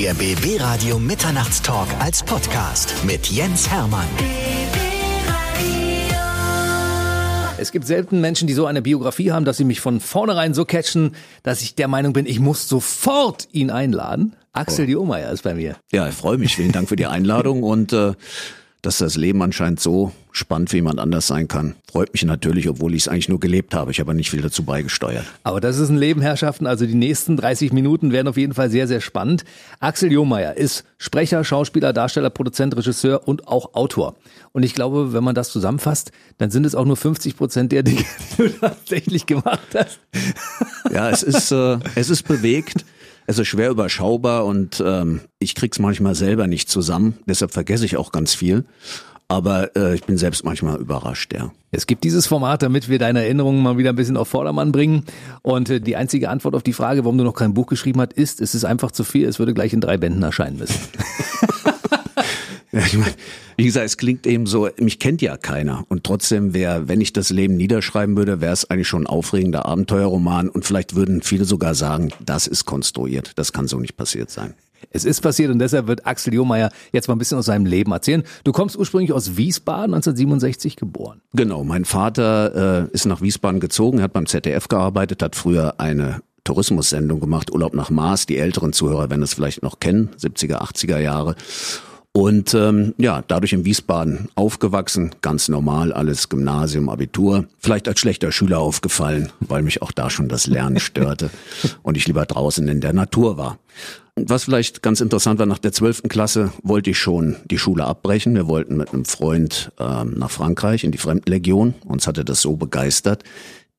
Der BB Radio Mitternachtstalk als Podcast mit Jens Hermann. Es gibt selten Menschen, die so eine Biografie haben, dass sie mich von vornherein so catchen, dass ich der Meinung bin, ich muss sofort ihn einladen. Axel oh. Diomeyer ist bei mir. Ja, ich freue mich. Vielen Dank für die Einladung und äh, dass das Leben anscheinend so spannend für jemand anders sein kann. Freut mich natürlich, obwohl ich es eigentlich nur gelebt habe. Ich habe nicht viel dazu beigesteuert. Aber das ist ein Leben, Herrschaften. Also die nächsten 30 Minuten werden auf jeden Fall sehr, sehr spannend. Axel Johmeier ist Sprecher, Schauspieler, Darsteller, Produzent, Regisseur und auch Autor. Und ich glaube, wenn man das zusammenfasst, dann sind es auch nur 50 Prozent der Dinge, die du tatsächlich gemacht hast. Ja, es ist, äh, es ist bewegt. Es ist schwer überschaubar und ähm, ich krieg's manchmal selber nicht zusammen. Deshalb vergesse ich auch ganz viel. Aber äh, ich bin selbst manchmal überrascht, ja. Es gibt dieses Format, damit wir deine Erinnerungen mal wieder ein bisschen auf Vordermann bringen. Und äh, die einzige Antwort auf die Frage, warum du noch kein Buch geschrieben hast, ist, es ist einfach zu viel, es würde gleich in drei Bänden erscheinen müssen. Ja, ich meine, wie gesagt, es klingt eben so, mich kennt ja keiner. Und trotzdem wäre, wenn ich das Leben niederschreiben würde, wäre es eigentlich schon ein aufregender Abenteuerroman. Und vielleicht würden viele sogar sagen, das ist konstruiert. Das kann so nicht passiert sein. Es ist passiert und deshalb wird Axel Johmeier jetzt mal ein bisschen aus seinem Leben erzählen. Du kommst ursprünglich aus Wiesbaden, 1967 geboren. Genau, mein Vater äh, ist nach Wiesbaden gezogen, hat beim ZDF gearbeitet, hat früher eine Tourismussendung gemacht, Urlaub nach Mars. Die älteren Zuhörer werden es vielleicht noch kennen, 70er, 80er Jahre. Und ähm, ja, dadurch in Wiesbaden aufgewachsen, ganz normal, alles Gymnasium, Abitur. Vielleicht als schlechter Schüler aufgefallen, weil mich auch da schon das Lernen störte und ich lieber draußen in der Natur war. Was vielleicht ganz interessant war, nach der zwölften Klasse wollte ich schon die Schule abbrechen. Wir wollten mit einem Freund ähm, nach Frankreich in die Fremdenlegion. Uns hatte das so begeistert,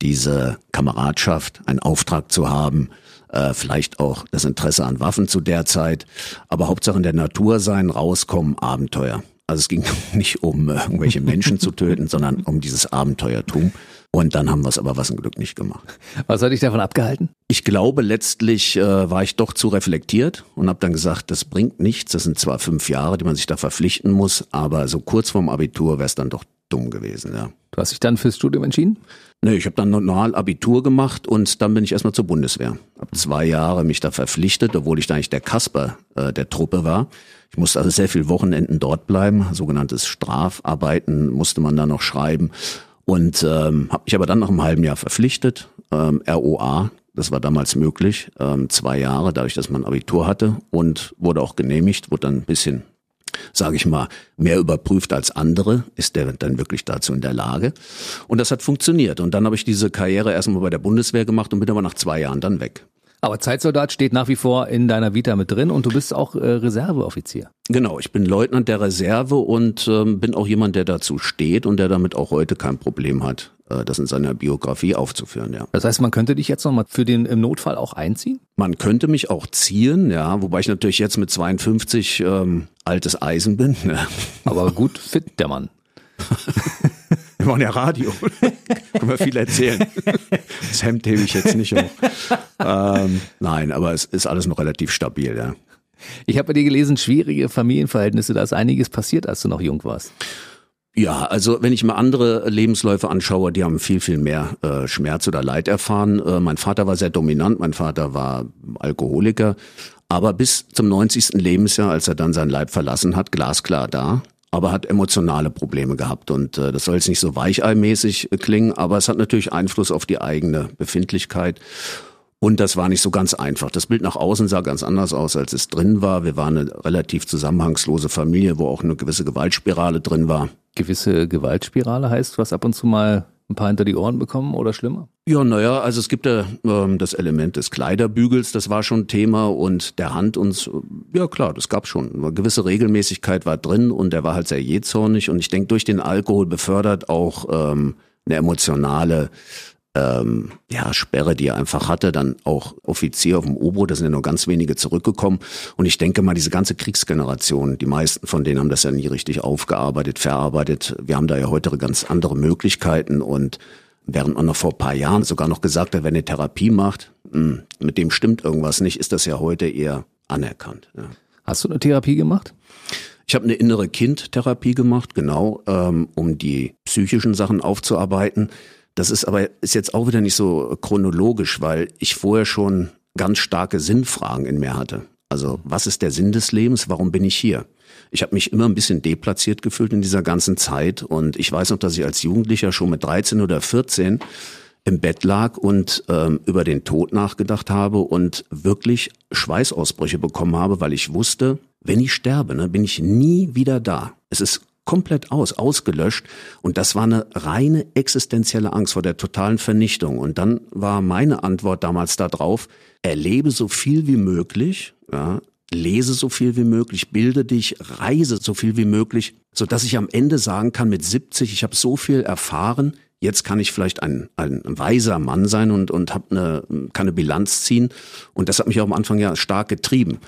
diese Kameradschaft, einen Auftrag zu haben, äh, vielleicht auch das Interesse an Waffen zu der Zeit, aber Hauptsache in der Natur sein, rauskommen, Abenteuer. Also es ging nicht um äh, irgendwelche Menschen zu töten, sondern um dieses Abenteuertum. Und dann haben wir es aber was im Glück nicht gemacht. Was hat dich davon abgehalten? Ich glaube, letztlich äh, war ich doch zu reflektiert und habe dann gesagt, das bringt nichts. Das sind zwar fünf Jahre, die man sich da verpflichten muss, aber so kurz vorm Abitur wäre es dann doch dumm gewesen. Ja. Du hast dich dann fürs Studium entschieden? Nee, ich habe dann normal Abitur gemacht und dann bin ich erstmal zur Bundeswehr. Hab zwei Jahre mich da verpflichtet, obwohl ich da eigentlich der Kasper äh, der Truppe war. Ich musste also sehr viel Wochenenden dort bleiben, sogenanntes Strafarbeiten musste man da noch schreiben und ähm, habe mich aber dann nach einem halben Jahr verpflichtet. Ähm, ROA, das war damals möglich, ähm, zwei Jahre, dadurch, dass man Abitur hatte und wurde auch genehmigt, wurde dann ein bisschen sage ich mal, mehr überprüft als andere, ist der dann wirklich dazu in der Lage. Und das hat funktioniert. Und dann habe ich diese Karriere erstmal bei der Bundeswehr gemacht und bin aber nach zwei Jahren dann weg. Aber Zeitsoldat steht nach wie vor in deiner Vita mit drin und du bist auch äh, Reserveoffizier. Genau, ich bin Leutnant der Reserve und ähm, bin auch jemand, der dazu steht und der damit auch heute kein Problem hat, äh, das in seiner Biografie aufzuführen, ja. Das heißt, man könnte dich jetzt nochmal für den im Notfall auch einziehen? Man könnte mich auch ziehen, ja, wobei ich natürlich jetzt mit 52 ähm, altes Eisen bin. Ja. Aber gut fit, der Mann. Wir machen ja Radio. Können wir viel erzählen. Das Hemd hebe ich jetzt nicht hoch. Ähm, nein, aber es ist alles noch relativ stabil, ja. Ich habe bei dir gelesen, schwierige Familienverhältnisse, da ist einiges passiert, als du noch jung warst. Ja, also wenn ich mir andere Lebensläufe anschaue, die haben viel, viel mehr äh, Schmerz oder Leid erfahren. Äh, mein Vater war sehr dominant, mein Vater war Alkoholiker, aber bis zum 90. Lebensjahr, als er dann sein Leib verlassen hat, glasklar da aber hat emotionale Probleme gehabt. Und äh, das soll jetzt nicht so weicheimäßig äh, klingen, aber es hat natürlich Einfluss auf die eigene Befindlichkeit. Und das war nicht so ganz einfach. Das Bild nach außen sah ganz anders aus, als es drin war. Wir waren eine relativ zusammenhangslose Familie, wo auch eine gewisse Gewaltspirale drin war. Gewisse Gewaltspirale heißt, was ab und zu mal ein paar hinter die Ohren bekommen oder schlimmer? Ja, naja, also es gibt ja ähm, das Element des Kleiderbügels, das war schon Thema und der Hand uns, ja klar, das gab schon. Eine gewisse Regelmäßigkeit war drin und er war halt sehr jähzornig und ich denke, durch den Alkohol befördert auch ähm, eine emotionale ähm, ja, Sperre, die er einfach hatte, dann auch Offizier auf dem U-Boot, da sind ja nur ganz wenige zurückgekommen. Und ich denke mal, diese ganze Kriegsgeneration, die meisten von denen haben das ja nie richtig aufgearbeitet, verarbeitet. Wir haben da ja heute ganz andere Möglichkeiten und während man noch vor paar Jahren sogar noch gesagt hat, wenn eine Therapie macht, mh, hm, mit dem stimmt irgendwas nicht, ist das ja heute eher anerkannt. Ja. Hast du eine Therapie gemacht? Ich habe eine innere Kindtherapie gemacht, genau, ähm, um die psychischen Sachen aufzuarbeiten. Das ist aber ist jetzt auch wieder nicht so chronologisch, weil ich vorher schon ganz starke Sinnfragen in mir hatte. Also was ist der Sinn des Lebens? Warum bin ich hier? Ich habe mich immer ein bisschen deplatziert gefühlt in dieser ganzen Zeit und ich weiß noch, dass ich als Jugendlicher schon mit 13 oder 14 im Bett lag und ähm, über den Tod nachgedacht habe und wirklich Schweißausbrüche bekommen habe, weil ich wusste, wenn ich sterbe, ne, bin ich nie wieder da. Es ist komplett aus, ausgelöscht. Und das war eine reine existenzielle Angst vor der totalen Vernichtung. Und dann war meine Antwort damals darauf, erlebe so viel wie möglich, ja, lese so viel wie möglich, bilde dich, reise so viel wie möglich, so dass ich am Ende sagen kann, mit 70, ich habe so viel erfahren, jetzt kann ich vielleicht ein, ein weiser Mann sein und, und hab eine, kann eine Bilanz ziehen. Und das hat mich auch am Anfang ja stark getrieben.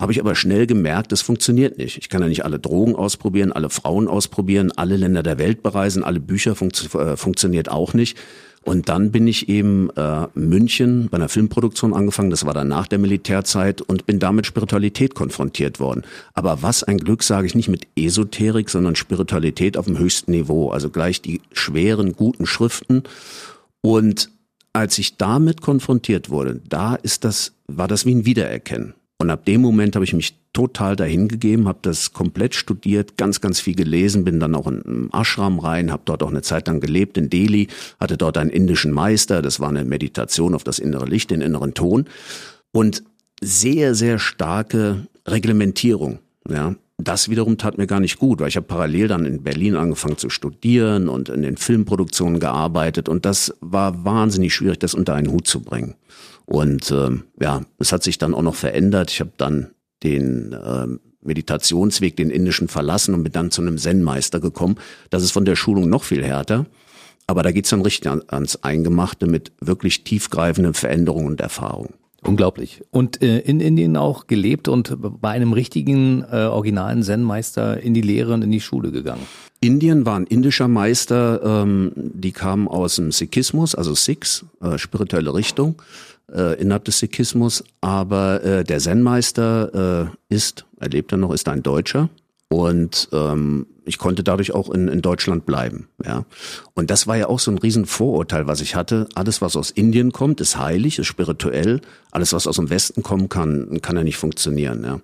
Habe ich aber schnell gemerkt, das funktioniert nicht. Ich kann ja nicht alle Drogen ausprobieren, alle Frauen ausprobieren, alle Länder der Welt bereisen, alle Bücher funktio äh, funktioniert auch nicht. Und dann bin ich eben äh, München bei einer Filmproduktion angefangen, das war dann nach der Militärzeit und bin damit Spiritualität konfrontiert worden. Aber was ein Glück, sage ich nicht mit Esoterik, sondern Spiritualität auf dem höchsten Niveau, also gleich die schweren, guten Schriften. Und als ich damit konfrontiert wurde, da ist das, war das wie ein Wiedererkennen. Und ab dem Moment habe ich mich total dahin gegeben, habe das komplett studiert, ganz, ganz viel gelesen, bin dann auch in einen Ashram rein, habe dort auch eine Zeit lang gelebt in Delhi, hatte dort einen indischen Meister, das war eine Meditation auf das innere Licht, den inneren Ton und sehr, sehr starke Reglementierung. Ja, das wiederum tat mir gar nicht gut, weil ich habe parallel dann in Berlin angefangen zu studieren und in den Filmproduktionen gearbeitet und das war wahnsinnig schwierig, das unter einen Hut zu bringen. Und äh, ja, es hat sich dann auch noch verändert. Ich habe dann den äh, Meditationsweg, den indischen verlassen und bin dann zu einem Zen-Meister gekommen. Das ist von der Schulung noch viel härter. Aber da geht's dann richtig ans Eingemachte mit wirklich tiefgreifenden Veränderungen und Erfahrungen. Unglaublich. Und äh, in Indien auch gelebt und bei einem richtigen, äh, originalen Zen-Meister in die Lehre und in die Schule gegangen. Indien war ein indischer Meister, ähm, die kamen aus dem Sikhismus, also Sikhs, äh, spirituelle Richtung äh, innerhalb des Sikhismus, aber äh, der Zen-Meister äh, ist, er lebt ja noch, ist ein Deutscher. Und ähm, ich konnte dadurch auch in, in Deutschland bleiben. Ja, und das war ja auch so ein Riesenvorurteil, was ich hatte. Alles, was aus Indien kommt, ist heilig, ist spirituell. Alles, was aus dem Westen kommen kann, kann ja nicht funktionieren. Ja,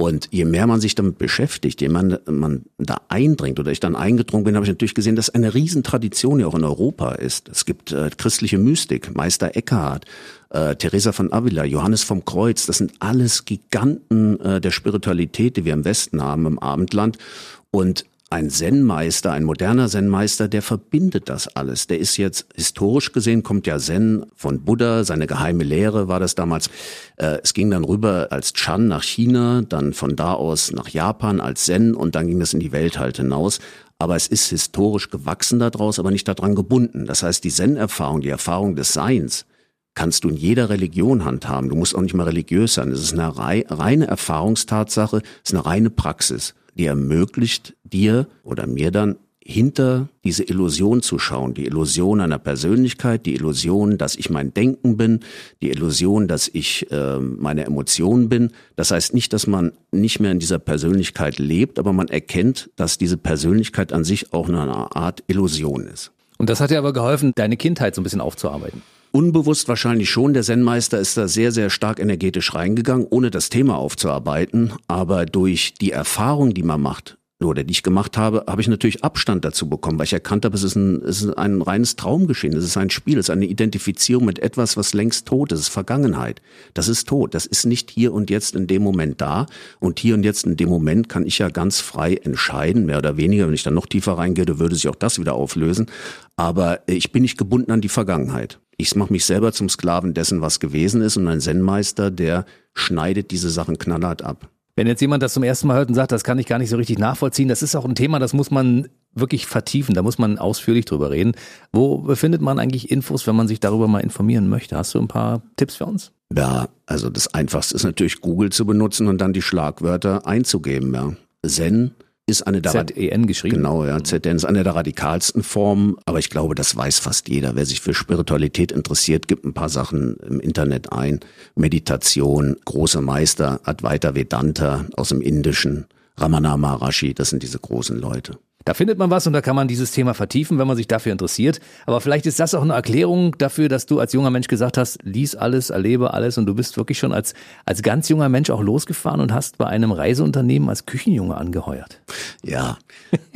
und je mehr man sich damit beschäftigt, je mehr man da eindringt oder ich dann eingedrungen bin, habe ich natürlich gesehen, dass eine Riesentradition ja auch in Europa ist. Es gibt äh, christliche Mystik, Meister Eckhart, äh, Teresa von Avila, Johannes vom Kreuz. Das sind alles Giganten äh, der Spiritualität, die wir im Westen haben, im Abendland. Und ein Zen-Meister, ein moderner Zen-Meister, der verbindet das alles. Der ist jetzt historisch gesehen, kommt ja Zen von Buddha, seine geheime Lehre war das damals. Äh, es ging dann rüber als Chan nach China, dann von da aus nach Japan als Zen und dann ging es in die Welt halt hinaus. Aber es ist historisch gewachsen daraus, aber nicht daran gebunden. Das heißt, die Zen-Erfahrung, die Erfahrung des Seins, kannst du in jeder Religion handhaben. Du musst auch nicht mal religiös sein. Es ist eine reine Erfahrungstatsache, es ist eine reine Praxis die ermöglicht dir oder mir dann hinter diese Illusion zu schauen, die Illusion einer Persönlichkeit, die Illusion, dass ich mein Denken bin, die Illusion, dass ich äh, meine Emotionen bin. Das heißt nicht, dass man nicht mehr in dieser Persönlichkeit lebt, aber man erkennt, dass diese Persönlichkeit an sich auch eine Art Illusion ist. Und das hat dir aber geholfen, deine Kindheit so ein bisschen aufzuarbeiten. Unbewusst wahrscheinlich schon. Der Zen-Meister ist da sehr, sehr stark energetisch reingegangen, ohne das Thema aufzuarbeiten. Aber durch die Erfahrung, die man macht, oder die ich gemacht habe, habe ich natürlich Abstand dazu bekommen, weil ich erkannt habe, es ist ein, es ist ein reines Traumgeschehen, es ist ein Spiel, es ist eine Identifizierung mit etwas, was längst tot ist, es ist Vergangenheit. Das ist tot, das ist nicht hier und jetzt in dem Moment da. Und hier und jetzt in dem Moment kann ich ja ganz frei entscheiden, mehr oder weniger. Wenn ich dann noch tiefer reingehe, würde sich auch das wieder auflösen. Aber ich bin nicht gebunden an die Vergangenheit. Ich mache mich selber zum Sklaven dessen, was gewesen ist und ein Zen-Meister, der schneidet diese Sachen knallhart ab. Wenn jetzt jemand das zum ersten Mal hört und sagt, das kann ich gar nicht so richtig nachvollziehen, das ist auch ein Thema, das muss man wirklich vertiefen, da muss man ausführlich drüber reden. Wo befindet man eigentlich Infos, wenn man sich darüber mal informieren möchte? Hast du ein paar Tipps für uns? Ja, also das Einfachste ist natürlich Google zu benutzen und dann die Schlagwörter einzugeben. Ja. Zen, ist eine der ZEN geschrieben. Genau, ja. ZEN ist eine der radikalsten Formen, aber ich glaube, das weiß fast jeder. Wer sich für Spiritualität interessiert, gibt ein paar Sachen im Internet ein. Meditation, große Meister, Advaita Vedanta aus dem Indischen, Ramana Maharashi, das sind diese großen Leute. Da findet man was und da kann man dieses Thema vertiefen, wenn man sich dafür interessiert. Aber vielleicht ist das auch eine Erklärung dafür, dass du als junger Mensch gesagt hast, lies alles, erlebe alles und du bist wirklich schon als, als ganz junger Mensch auch losgefahren und hast bei einem Reiseunternehmen als Küchenjunge angeheuert. Ja,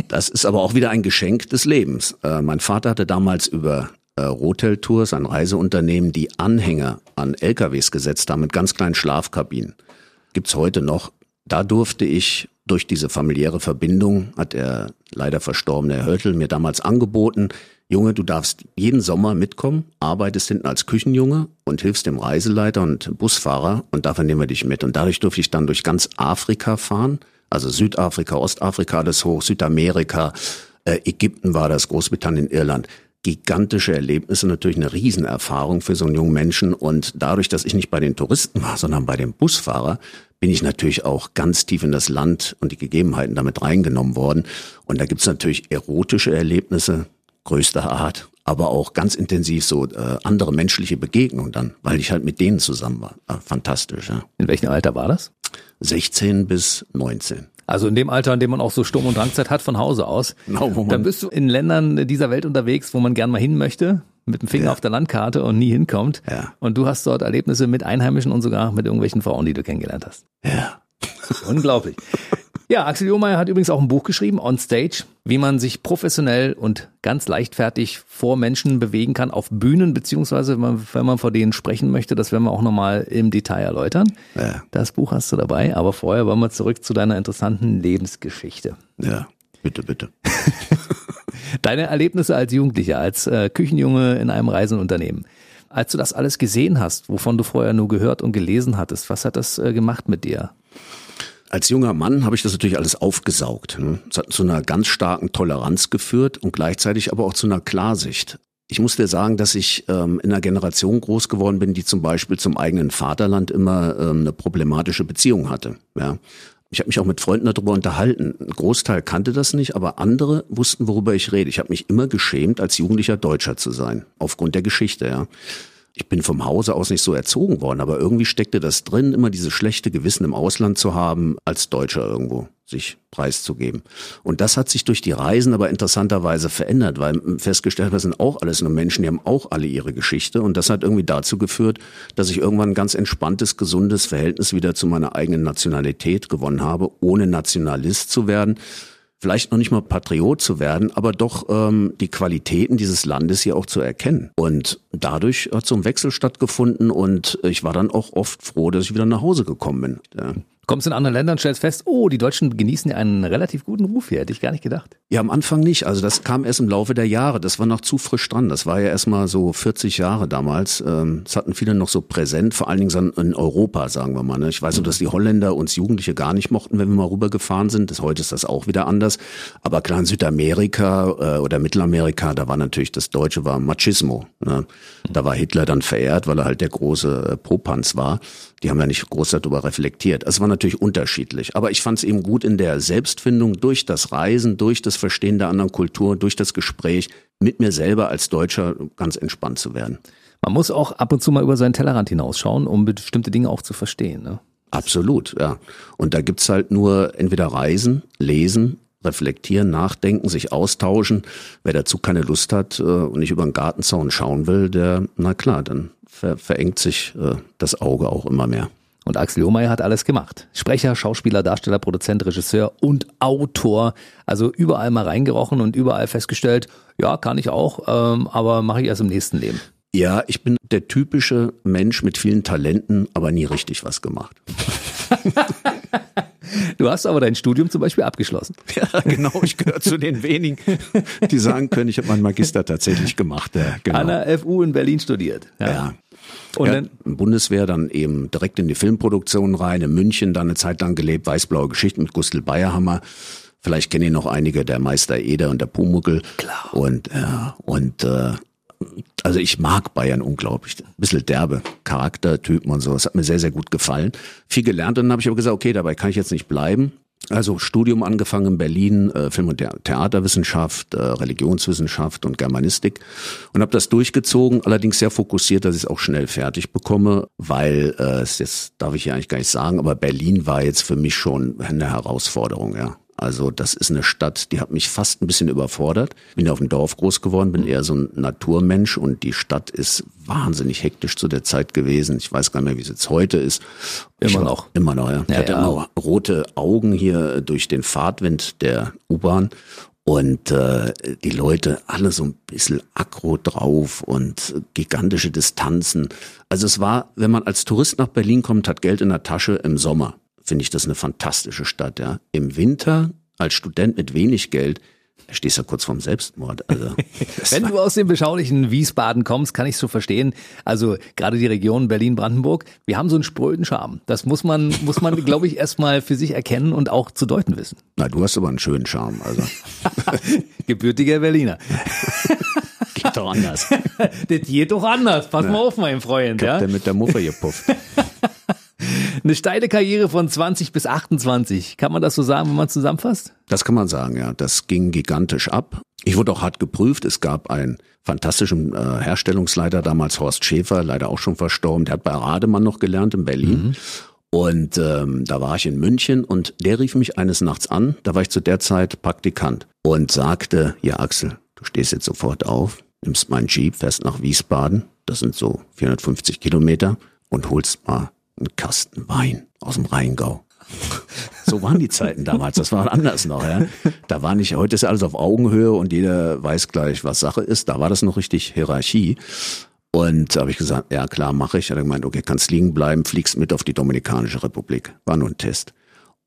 das ist aber auch wieder ein Geschenk des Lebens. Äh, mein Vater hatte damals über äh, Rotel Tours, ein Reiseunternehmen, die Anhänger an LKWs gesetzt haben mit ganz kleinen Schlafkabinen. Gibt's heute noch. Da durfte ich durch diese familiäre Verbindung, hat der leider verstorbene Herr Hörtel mir damals angeboten, Junge, du darfst jeden Sommer mitkommen, arbeitest hinten als Küchenjunge und hilfst dem Reiseleiter und Busfahrer und dafür nehmen wir dich mit. Und dadurch durfte ich dann durch ganz Afrika fahren, also Südafrika, Ostafrika das hoch, Südamerika, äh, Ägypten war das, Großbritannien, Irland gigantische Erlebnisse, natürlich eine Riesenerfahrung für so einen jungen Menschen. Und dadurch, dass ich nicht bei den Touristen war, sondern bei dem Busfahrer, bin ich natürlich auch ganz tief in das Land und die Gegebenheiten damit reingenommen worden. Und da gibt's natürlich erotische Erlebnisse größter Art, aber auch ganz intensiv so äh, andere menschliche Begegnungen dann, weil ich halt mit denen zusammen war. Äh, fantastisch, ja. In welchem Alter war das? 16 bis 19. Also in dem Alter, in dem man auch so Sturm- und Drangzeit hat von Hause aus. Genau, wo man dann bist du in Ländern dieser Welt unterwegs, wo man gern mal hin möchte, mit dem Finger ja. auf der Landkarte und nie hinkommt. Ja. Und du hast dort Erlebnisse mit Einheimischen und sogar mit irgendwelchen Frauen, die du kennengelernt hast. Ja. Unglaublich. Ja, Axel Johmeier hat übrigens auch ein Buch geschrieben, On Stage, wie man sich professionell und ganz leichtfertig vor Menschen bewegen kann auf Bühnen, beziehungsweise wenn man, wenn man vor denen sprechen möchte, das werden wir auch nochmal im Detail erläutern. Ja. Das Buch hast du dabei, aber vorher wollen wir zurück zu deiner interessanten Lebensgeschichte. Ja, bitte, bitte. Deine Erlebnisse als Jugendlicher, als äh, Küchenjunge in einem Reisenunternehmen. Als du das alles gesehen hast, wovon du vorher nur gehört und gelesen hattest, was hat das äh, gemacht mit dir? Als junger Mann habe ich das natürlich alles aufgesaugt. Ne? Es hat zu einer ganz starken Toleranz geführt und gleichzeitig aber auch zu einer Klarsicht. Ich muss dir sagen, dass ich ähm, in einer Generation groß geworden bin, die zum Beispiel zum eigenen Vaterland immer ähm, eine problematische Beziehung hatte. Ja. Ich habe mich auch mit Freunden darüber unterhalten. Ein Großteil kannte das nicht, aber andere wussten, worüber ich rede. Ich habe mich immer geschämt, als jugendlicher Deutscher zu sein, aufgrund der Geschichte. Ja ich bin vom Hause aus nicht so erzogen worden, aber irgendwie steckte das drin, immer dieses schlechte Gewissen im Ausland zu haben, als Deutscher irgendwo sich preiszugeben. Und das hat sich durch die Reisen aber interessanterweise verändert, weil festgestellt, wir sind auch alles nur Menschen, die haben auch alle ihre Geschichte. Und das hat irgendwie dazu geführt, dass ich irgendwann ein ganz entspanntes, gesundes Verhältnis wieder zu meiner eigenen Nationalität gewonnen habe, ohne Nationalist zu werden vielleicht noch nicht mal Patriot zu werden, aber doch ähm, die Qualitäten dieses Landes hier auch zu erkennen. Und dadurch hat so ein Wechsel stattgefunden und ich war dann auch oft froh, dass ich wieder nach Hause gekommen bin. Ja kommst in andere Länder und stellst fest, oh, die Deutschen genießen ja einen relativ guten Ruf hier. Hätte ich gar nicht gedacht. Ja, am Anfang nicht. Also das kam erst im Laufe der Jahre. Das war noch zu frisch dran. Das war ja erst mal so 40 Jahre damals. Ähm, das hatten viele noch so präsent, vor allen Dingen in Europa, sagen wir mal. Ne? Ich weiß so, dass die Holländer uns Jugendliche gar nicht mochten, wenn wir mal rübergefahren sind. Das, heute ist das auch wieder anders. Aber klar, in Südamerika äh, oder Mittelamerika, da war natürlich das Deutsche war Machismo. Ne? Da war Hitler dann verehrt, weil er halt der große äh, Popanz war. Die haben ja nicht groß darüber reflektiert. Es war natürlich unterschiedlich. Aber ich fand es eben gut in der Selbstfindung durch das Reisen, durch das Verstehen der anderen Kultur, durch das Gespräch mit mir selber als Deutscher ganz entspannt zu werden. Man muss auch ab und zu mal über seinen Tellerrand hinausschauen, um bestimmte Dinge auch zu verstehen. Ne? Absolut, ja. Und da gibt's halt nur entweder Reisen, Lesen, reflektieren, nachdenken, sich austauschen. Wer dazu keine Lust hat äh, und nicht über den Gartenzaun schauen will, der, na klar, dann ver verengt sich äh, das Auge auch immer mehr. Und Axel Lohmeier hat alles gemacht. Sprecher, Schauspieler, Darsteller, Produzent, Regisseur und Autor. Also überall mal reingerochen und überall festgestellt, ja, kann ich auch, ähm, aber mache ich erst im nächsten Leben. Ja, ich bin der typische Mensch mit vielen Talenten, aber nie richtig was gemacht. Du hast aber dein Studium zum Beispiel abgeschlossen. Ja, genau. Ich gehöre zu den wenigen, die sagen können, ich habe meinen Magister tatsächlich gemacht. Ja, genau. An der FU in Berlin studiert. Ja. ja. Und ja, dann Bundeswehr dann eben direkt in die Filmproduktion rein, in München dann eine Zeit lang gelebt, Weißblaue Geschichten mit Gustl Bayerhammer. Vielleicht kennen ihn noch einige, der Meister Eder und der Pumuckel. Klar. Und, ja, und äh, also ich mag Bayern unglaublich. Ein bisschen derbe Charaktertypen und so. Das hat mir sehr, sehr gut gefallen. Viel gelernt und dann habe ich aber gesagt, okay, dabei kann ich jetzt nicht bleiben. Also Studium angefangen in Berlin, äh, Film- und Theaterwissenschaft, äh, Religionswissenschaft und Germanistik und habe das durchgezogen, allerdings sehr fokussiert, dass ich es auch schnell fertig bekomme, weil, äh, das darf ich ja eigentlich gar nicht sagen, aber Berlin war jetzt für mich schon eine Herausforderung, ja. Also das ist eine Stadt, die hat mich fast ein bisschen überfordert. Bin ja auf dem Dorf groß geworden, bin eher so ein Naturmensch und die Stadt ist wahnsinnig hektisch zu der Zeit gewesen. Ich weiß gar nicht mehr, wie es jetzt heute ist. Immer ich war, noch. Immer noch, ja. Ich Ja, hatte ja. immer rote Augen hier durch den Fahrtwind der U-Bahn. Und äh, die Leute alle so ein bisschen aggro drauf und gigantische Distanzen. Also es war, wenn man als Tourist nach Berlin kommt, hat Geld in der Tasche im Sommer, finde ich das eine fantastische Stadt. Ja. Im Winter als Student mit wenig Geld, da stehst du ja kurz vorm Selbstmord. Also, Wenn du aus dem beschaulichen Wiesbaden kommst, kann ich so verstehen. Also gerade die Region Berlin-Brandenburg, wir haben so einen spröden Charme. Das muss man, muss man, glaube ich, erstmal für sich erkennen und auch zu deuten wissen. na, du hast aber einen schönen Charme. Also Gebürtiger Berliner. geht doch anders. Das geht doch anders. Pass mal auf, mein Freund. Ich hab Ja? der mit der Muffe gepufft. Eine steile Karriere von 20 bis 28. Kann man das so sagen, wenn man zusammenfasst? Das kann man sagen, ja. Das ging gigantisch ab. Ich wurde auch hart geprüft. Es gab einen fantastischen äh, Herstellungsleiter, damals Horst Schäfer, leider auch schon verstorben. Der hat bei Rademann noch gelernt in Berlin. Und ähm, da war ich in München und der rief mich eines Nachts an. Da war ich zu der Zeit Praktikant und sagte, ja Axel, du stehst jetzt sofort auf, nimmst meinen Jeep, fährst nach Wiesbaden, das sind so 450 Kilometer und holst mal einen Kasten Wein aus dem Rheingau. So waren die Zeiten damals. Das war anders noch, ja. Da war nicht, heute ist alles auf Augenhöhe und jeder weiß gleich, was Sache ist. Da war das noch richtig Hierarchie. Und da habe ich gesagt, ja klar, mache ich. Hat er gemeint, okay, kannst liegen bleiben, fliegst mit auf die Dominikanische Republik. War nur ein Test.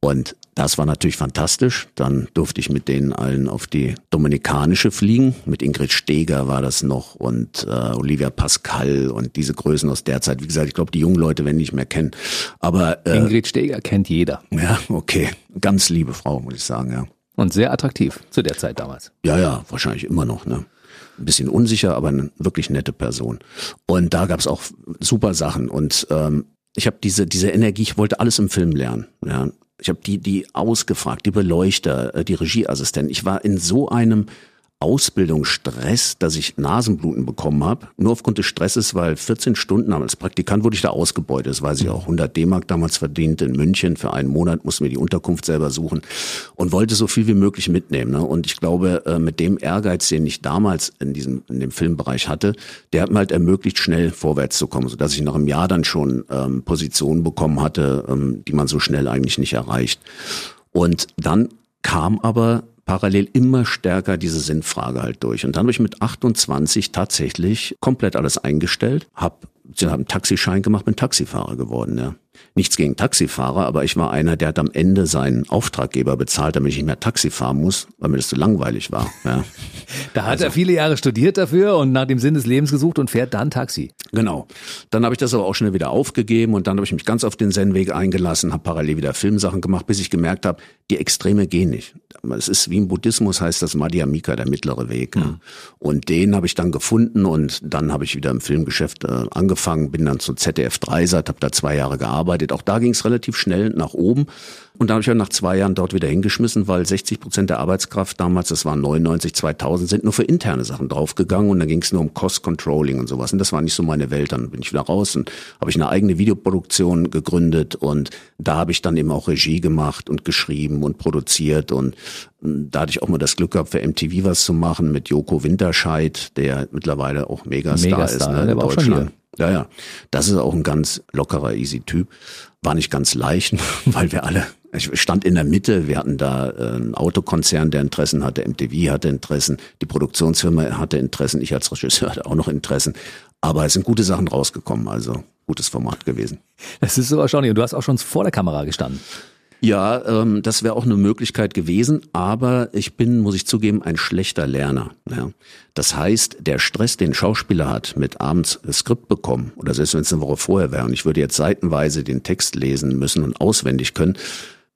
Und das war natürlich fantastisch. Dann durfte ich mit denen allen auf die Dominikanische fliegen. Mit Ingrid Steger war das noch und äh, Olivia Pascal und diese Größen aus der Zeit. Wie gesagt, ich glaube, die jungen Leute werden nicht mehr kennen. Aber äh, Ingrid Steger kennt jeder. ja, okay. Ganz liebe Frau, muss ich sagen, ja. Und sehr attraktiv zu der Zeit damals. Ja, ja, wahrscheinlich immer noch, ne? Ein bisschen unsicher, aber eine wirklich nette Person. Und da gab's auch super Sachen. Und ähm, ich habe diese, diese Energie, ich wollte alles im Film lernen. Ja. Ich habe die, die ausgefragt, die Beleuchter, äh, die Regieassistenten. Ich war in so einem Ausbildungsstress, dass ich Nasenbluten bekommen habe. Nur aufgrund des Stresses, weil 14 Stunden als Praktikant wurde ich da ausgebeutet. Das weiß ich auch. 100 D-Mark damals verdient in München. Für einen Monat mussten wir die Unterkunft selber suchen und wollte so viel wie möglich mitnehmen. Ne? Und ich glaube, äh, mit dem Ehrgeiz, den ich damals in diesem in dem Filmbereich hatte, der hat mir halt ermöglicht, schnell vorwärts zu kommen, sodass ich nach einem Jahr dann schon ähm, Positionen bekommen hatte, ähm, die man so schnell eigentlich nicht erreicht. Und dann kam aber parallel immer stärker diese Sinnfrage halt durch. Und dann habe ich mit 28 tatsächlich komplett alles eingestellt, habe hab einen Taxischein gemacht, bin Taxifahrer geworden. Ja. Nichts gegen Taxifahrer, aber ich war einer, der hat am Ende seinen Auftraggeber bezahlt, damit ich nicht mehr Taxi fahren muss, weil mir das zu langweilig war. Ja. Da hat er viele Jahre studiert dafür und nach dem Sinn des Lebens gesucht und fährt dann Taxi. Genau. Dann habe ich das aber auch schnell wieder aufgegeben und dann habe ich mich ganz auf den Zen-Weg eingelassen, habe parallel wieder Filmsachen gemacht, bis ich gemerkt habe, die Extreme gehen nicht. Es ist wie im Buddhismus heißt das Madhyamika, der mittlere Weg. Ja. Und den habe ich dann gefunden und dann habe ich wieder im Filmgeschäft äh, angefangen, bin dann zum ZDF Dreisat, habe da zwei Jahre gearbeitet. Auch da ging es relativ schnell nach oben. Und dann habe ich ja nach zwei Jahren dort wieder hingeschmissen, weil 60 Prozent der Arbeitskraft damals, das waren 99, 2000, sind nur für interne Sachen draufgegangen und dann ging es nur um Cost Controlling und sowas. Und das war nicht so meine Welt. Dann bin ich wieder raus und habe ich eine eigene Videoproduktion gegründet und da habe ich dann eben auch Regie gemacht und geschrieben und produziert und mm, da hatte ich auch mal das Glück gehabt, für MTV was zu machen mit Joko Winterscheid, der mittlerweile auch Megastar, Megastar, ist ne, in Deutschland. Ja, ja. Das ist auch ein ganz lockerer, easy Typ. War nicht ganz leicht, weil wir alle, ich stand in der Mitte, wir hatten da äh, einen Autokonzern, der Interessen hatte, MTV hatte Interessen, die Produktionsfirma hatte Interessen, ich als Regisseur hatte auch noch Interessen. Aber es sind gute Sachen rausgekommen, also gutes Format gewesen. Das ist so erstaunlich. Und du hast auch schon vor der Kamera gestanden. Ja, ähm, das wäre auch eine Möglichkeit gewesen, aber ich bin, muss ich zugeben, ein schlechter Lerner. Ja. Das heißt, der Stress, den Schauspieler hat, mit abends Skript bekommen, oder selbst wenn es eine Woche vorher wäre, und ich würde jetzt seitenweise den Text lesen müssen und auswendig können,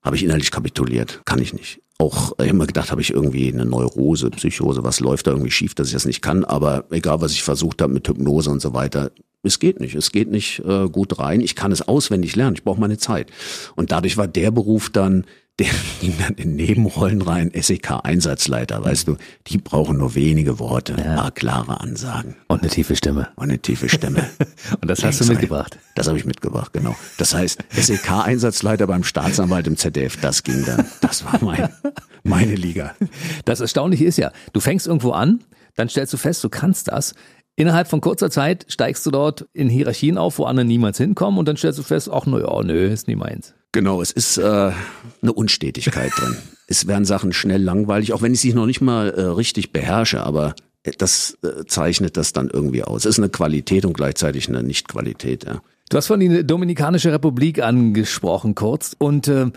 habe ich innerlich kapituliert. Kann ich nicht. Auch ich hab immer gedacht, habe ich irgendwie eine Neurose, Psychose, was läuft da irgendwie schief, dass ich das nicht kann. Aber egal, was ich versucht habe mit Hypnose und so weiter, es geht nicht. Es geht nicht äh, gut rein. Ich kann es auswendig lernen. Ich brauche meine Zeit. Und dadurch war der Beruf dann, der ging dann in Nebenrollen rein, SEK-Einsatzleiter, weißt du, die brauchen nur wenige Worte, ein paar klare Ansagen Und eine tiefe Stimme. und eine tiefe Stimme. Und das hast du mitgebracht. Das habe ich mitgebracht, genau. Das heißt, SEK-Einsatzleiter beim Staatsanwalt im ZDF, das ging dann. Das war mein, Meine Liga. Das Erstaunliche ist ja, du fängst irgendwo an, dann stellst du fest, du kannst das. Innerhalb von kurzer Zeit steigst du dort in Hierarchien auf, wo andere niemals hinkommen und dann stellst du fest, ach naja, nö, ist nie meins. Genau, es ist äh, eine Unstetigkeit drin. Es werden Sachen schnell langweilig, auch wenn ich sie noch nicht mal äh, richtig beherrsche, aber das äh, zeichnet das dann irgendwie aus. Es ist eine Qualität und gleichzeitig eine Nicht-Qualität. Ja. Du hast von die Dominikanische Republik angesprochen kurz und äh,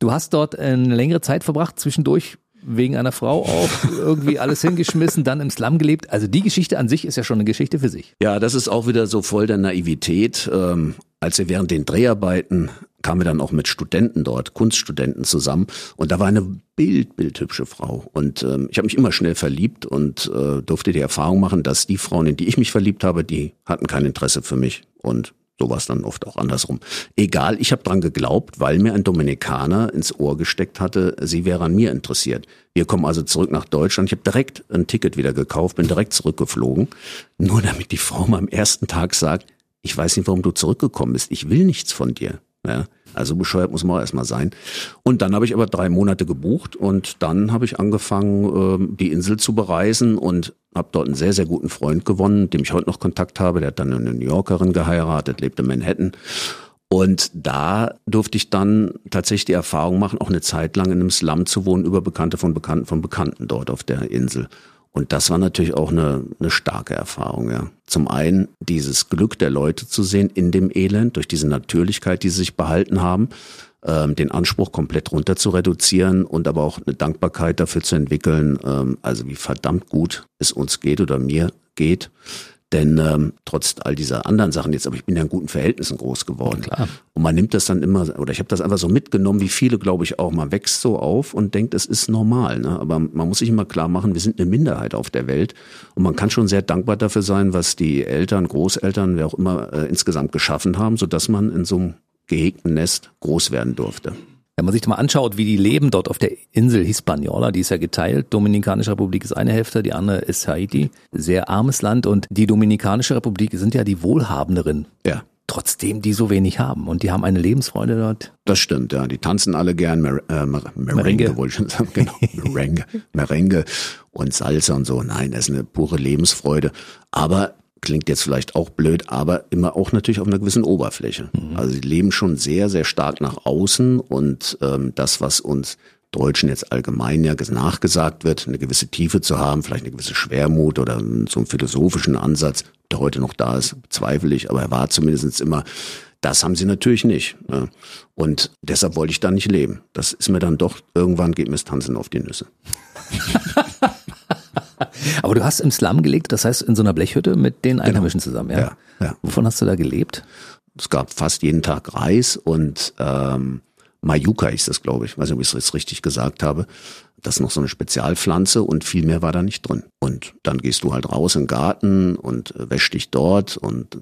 du hast dort eine längere Zeit verbracht, zwischendurch wegen einer Frau auch irgendwie alles hingeschmissen, dann im Slum gelebt. Also die Geschichte an sich ist ja schon eine Geschichte für sich. Ja, das ist auch wieder so voll der Naivität. Ähm, als wir während den Dreharbeiten kamen wir dann auch mit Studenten dort, Kunststudenten zusammen und da war eine bild, bildhübsche Frau und ähm, ich habe mich immer schnell verliebt und äh, durfte die Erfahrung machen, dass die Frauen, in die ich mich verliebt habe, die hatten kein Interesse für mich und so es dann oft auch andersrum. Egal, ich habe dran geglaubt, weil mir ein Dominikaner ins Ohr gesteckt hatte, sie wäre an mir interessiert. Wir kommen also zurück nach Deutschland. Ich habe direkt ein Ticket wieder gekauft, bin direkt zurückgeflogen, nur damit die Frau mal am ersten Tag sagt, ich weiß nicht, warum du zurückgekommen bist. Ich will nichts von dir. Ja, also bescheuert muss man auch erstmal sein. Und dann habe ich aber drei Monate gebucht und dann habe ich angefangen, äh, die Insel zu bereisen und habe dort einen sehr, sehr guten Freund gewonnen, mit dem ich heute noch Kontakt habe. Der hat dann eine New Yorkerin geheiratet, lebt in Manhattan. Und da durfte ich dann tatsächlich die Erfahrung machen, auch eine Zeit lang in einem Slum zu wohnen, über Bekannte von Bekannten von Bekannten dort auf der Insel. Und das war natürlich auch eine, eine starke Erfahrung, ja. Zum einen dieses Glück der Leute zu sehen in dem Elend, durch diese Natürlichkeit, die sie sich behalten haben, ähm, den Anspruch komplett runter zu reduzieren und aber auch eine Dankbarkeit dafür zu entwickeln, ähm, also wie verdammt gut es uns geht oder mir geht. Denn ähm, trotz all dieser anderen Sachen jetzt, aber ich bin ja in guten Verhältnissen groß geworden. Klar. Und man nimmt das dann immer, oder ich habe das einfach so mitgenommen, wie viele, glaube ich, auch. Man wächst so auf und denkt, es ist normal. Ne? Aber man muss sich immer klar machen, wir sind eine Minderheit auf der Welt. Und man kann schon sehr dankbar dafür sein, was die Eltern, Großeltern, wer auch immer äh, insgesamt geschaffen haben, sodass man in so einem gehegten Nest groß werden durfte. Wenn man sich mal anschaut, wie die leben dort auf der Insel Hispaniola, die ist ja geteilt. Dominikanische Republik ist eine Hälfte, die andere ist Haiti. Sehr armes Land und die Dominikanische Republik sind ja die wohlhabenderen. Ja. Trotzdem die so wenig haben und die haben eine Lebensfreude dort. Das stimmt, ja. Die tanzen alle gern Mer äh, Mer Merengue, wollte ich schon sagen. Genau, Merengue, Merengue und Salsa und so. Nein, das ist eine pure Lebensfreude. Aber klingt jetzt vielleicht auch blöd, aber immer auch natürlich auf einer gewissen Oberfläche. Mhm. Also sie leben schon sehr, sehr stark nach außen und ähm, das, was uns Deutschen jetzt allgemein ja nachgesagt wird, eine gewisse Tiefe zu haben, vielleicht eine gewisse Schwermut oder so einen philosophischen Ansatz, der heute noch da ist, zweifle ich, aber er war zumindest immer, das haben sie natürlich nicht. Ne? Und deshalb wollte ich da nicht leben. Das ist mir dann doch, irgendwann geht mir das Tanzen auf die Nüsse. Aber du hast im Slum gelegt, das heißt in so einer Blechhütte mit den Einheimischen zusammen, ja? Ja, ja. Wovon hast du da gelebt? Es gab fast jeden Tag Reis und ähm, Mayuka ist das, glaube ich. Ich weiß nicht, ob ich es jetzt richtig gesagt habe. Das ist noch so eine Spezialpflanze und viel mehr war da nicht drin. Und dann gehst du halt raus in den Garten und äh, wäsch dich dort und äh,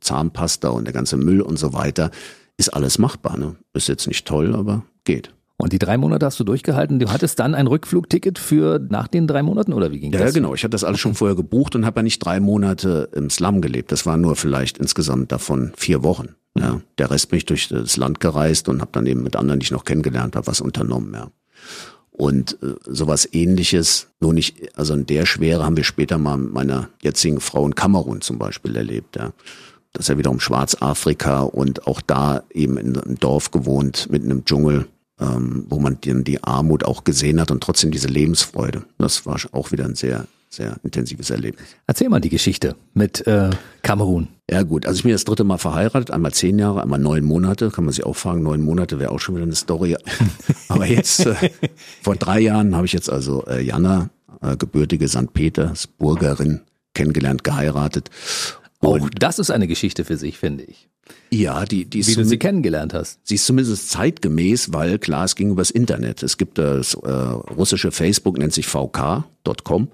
Zahnpasta und der ganze Müll und so weiter. Ist alles machbar, ne? Ist jetzt nicht toll, aber geht. Und die drei Monate hast du durchgehalten. Du hattest dann ein Rückflugticket für nach den drei Monaten oder wie ging Ja, das? ja, genau. Ich hatte das alles schon vorher gebucht und habe ja nicht drei Monate im Slum gelebt. Das waren nur vielleicht insgesamt davon vier Wochen. Ja, der Rest bin ich durch das Land gereist und habe dann eben mit anderen, die ich noch kennengelernt habe, was unternommen. Ja. Und äh, sowas ähnliches, nur nicht, also in der Schwere haben wir später mal mit meiner jetzigen Frau in Kamerun zum Beispiel erlebt. Ja. Das ist ja wiederum Schwarzafrika und auch da eben in einem Dorf gewohnt, mitten im Dschungel, ähm, wo man die, die Armut auch gesehen hat und trotzdem diese Lebensfreude. Das war auch wieder ein sehr, sehr intensives Erlebnis. Erzähl mal die Geschichte mit äh, Kamerun. Ja gut, also ich bin das dritte Mal verheiratet, einmal zehn Jahre, einmal neun Monate, kann man sich auch fragen, neun Monate wäre auch schon wieder eine Story. Aber jetzt, äh, vor drei Jahren habe ich jetzt also äh, Jana, äh, gebürtige St. Petersburgerin, kennengelernt, geheiratet. Auch das ist eine Geschichte für sich, finde ich. Ja, die, die Wie du sie kennengelernt hast. Sie ist zumindest zeitgemäß, weil klar, es ging übers Internet. Es gibt das äh, russische Facebook, nennt sich vk.com.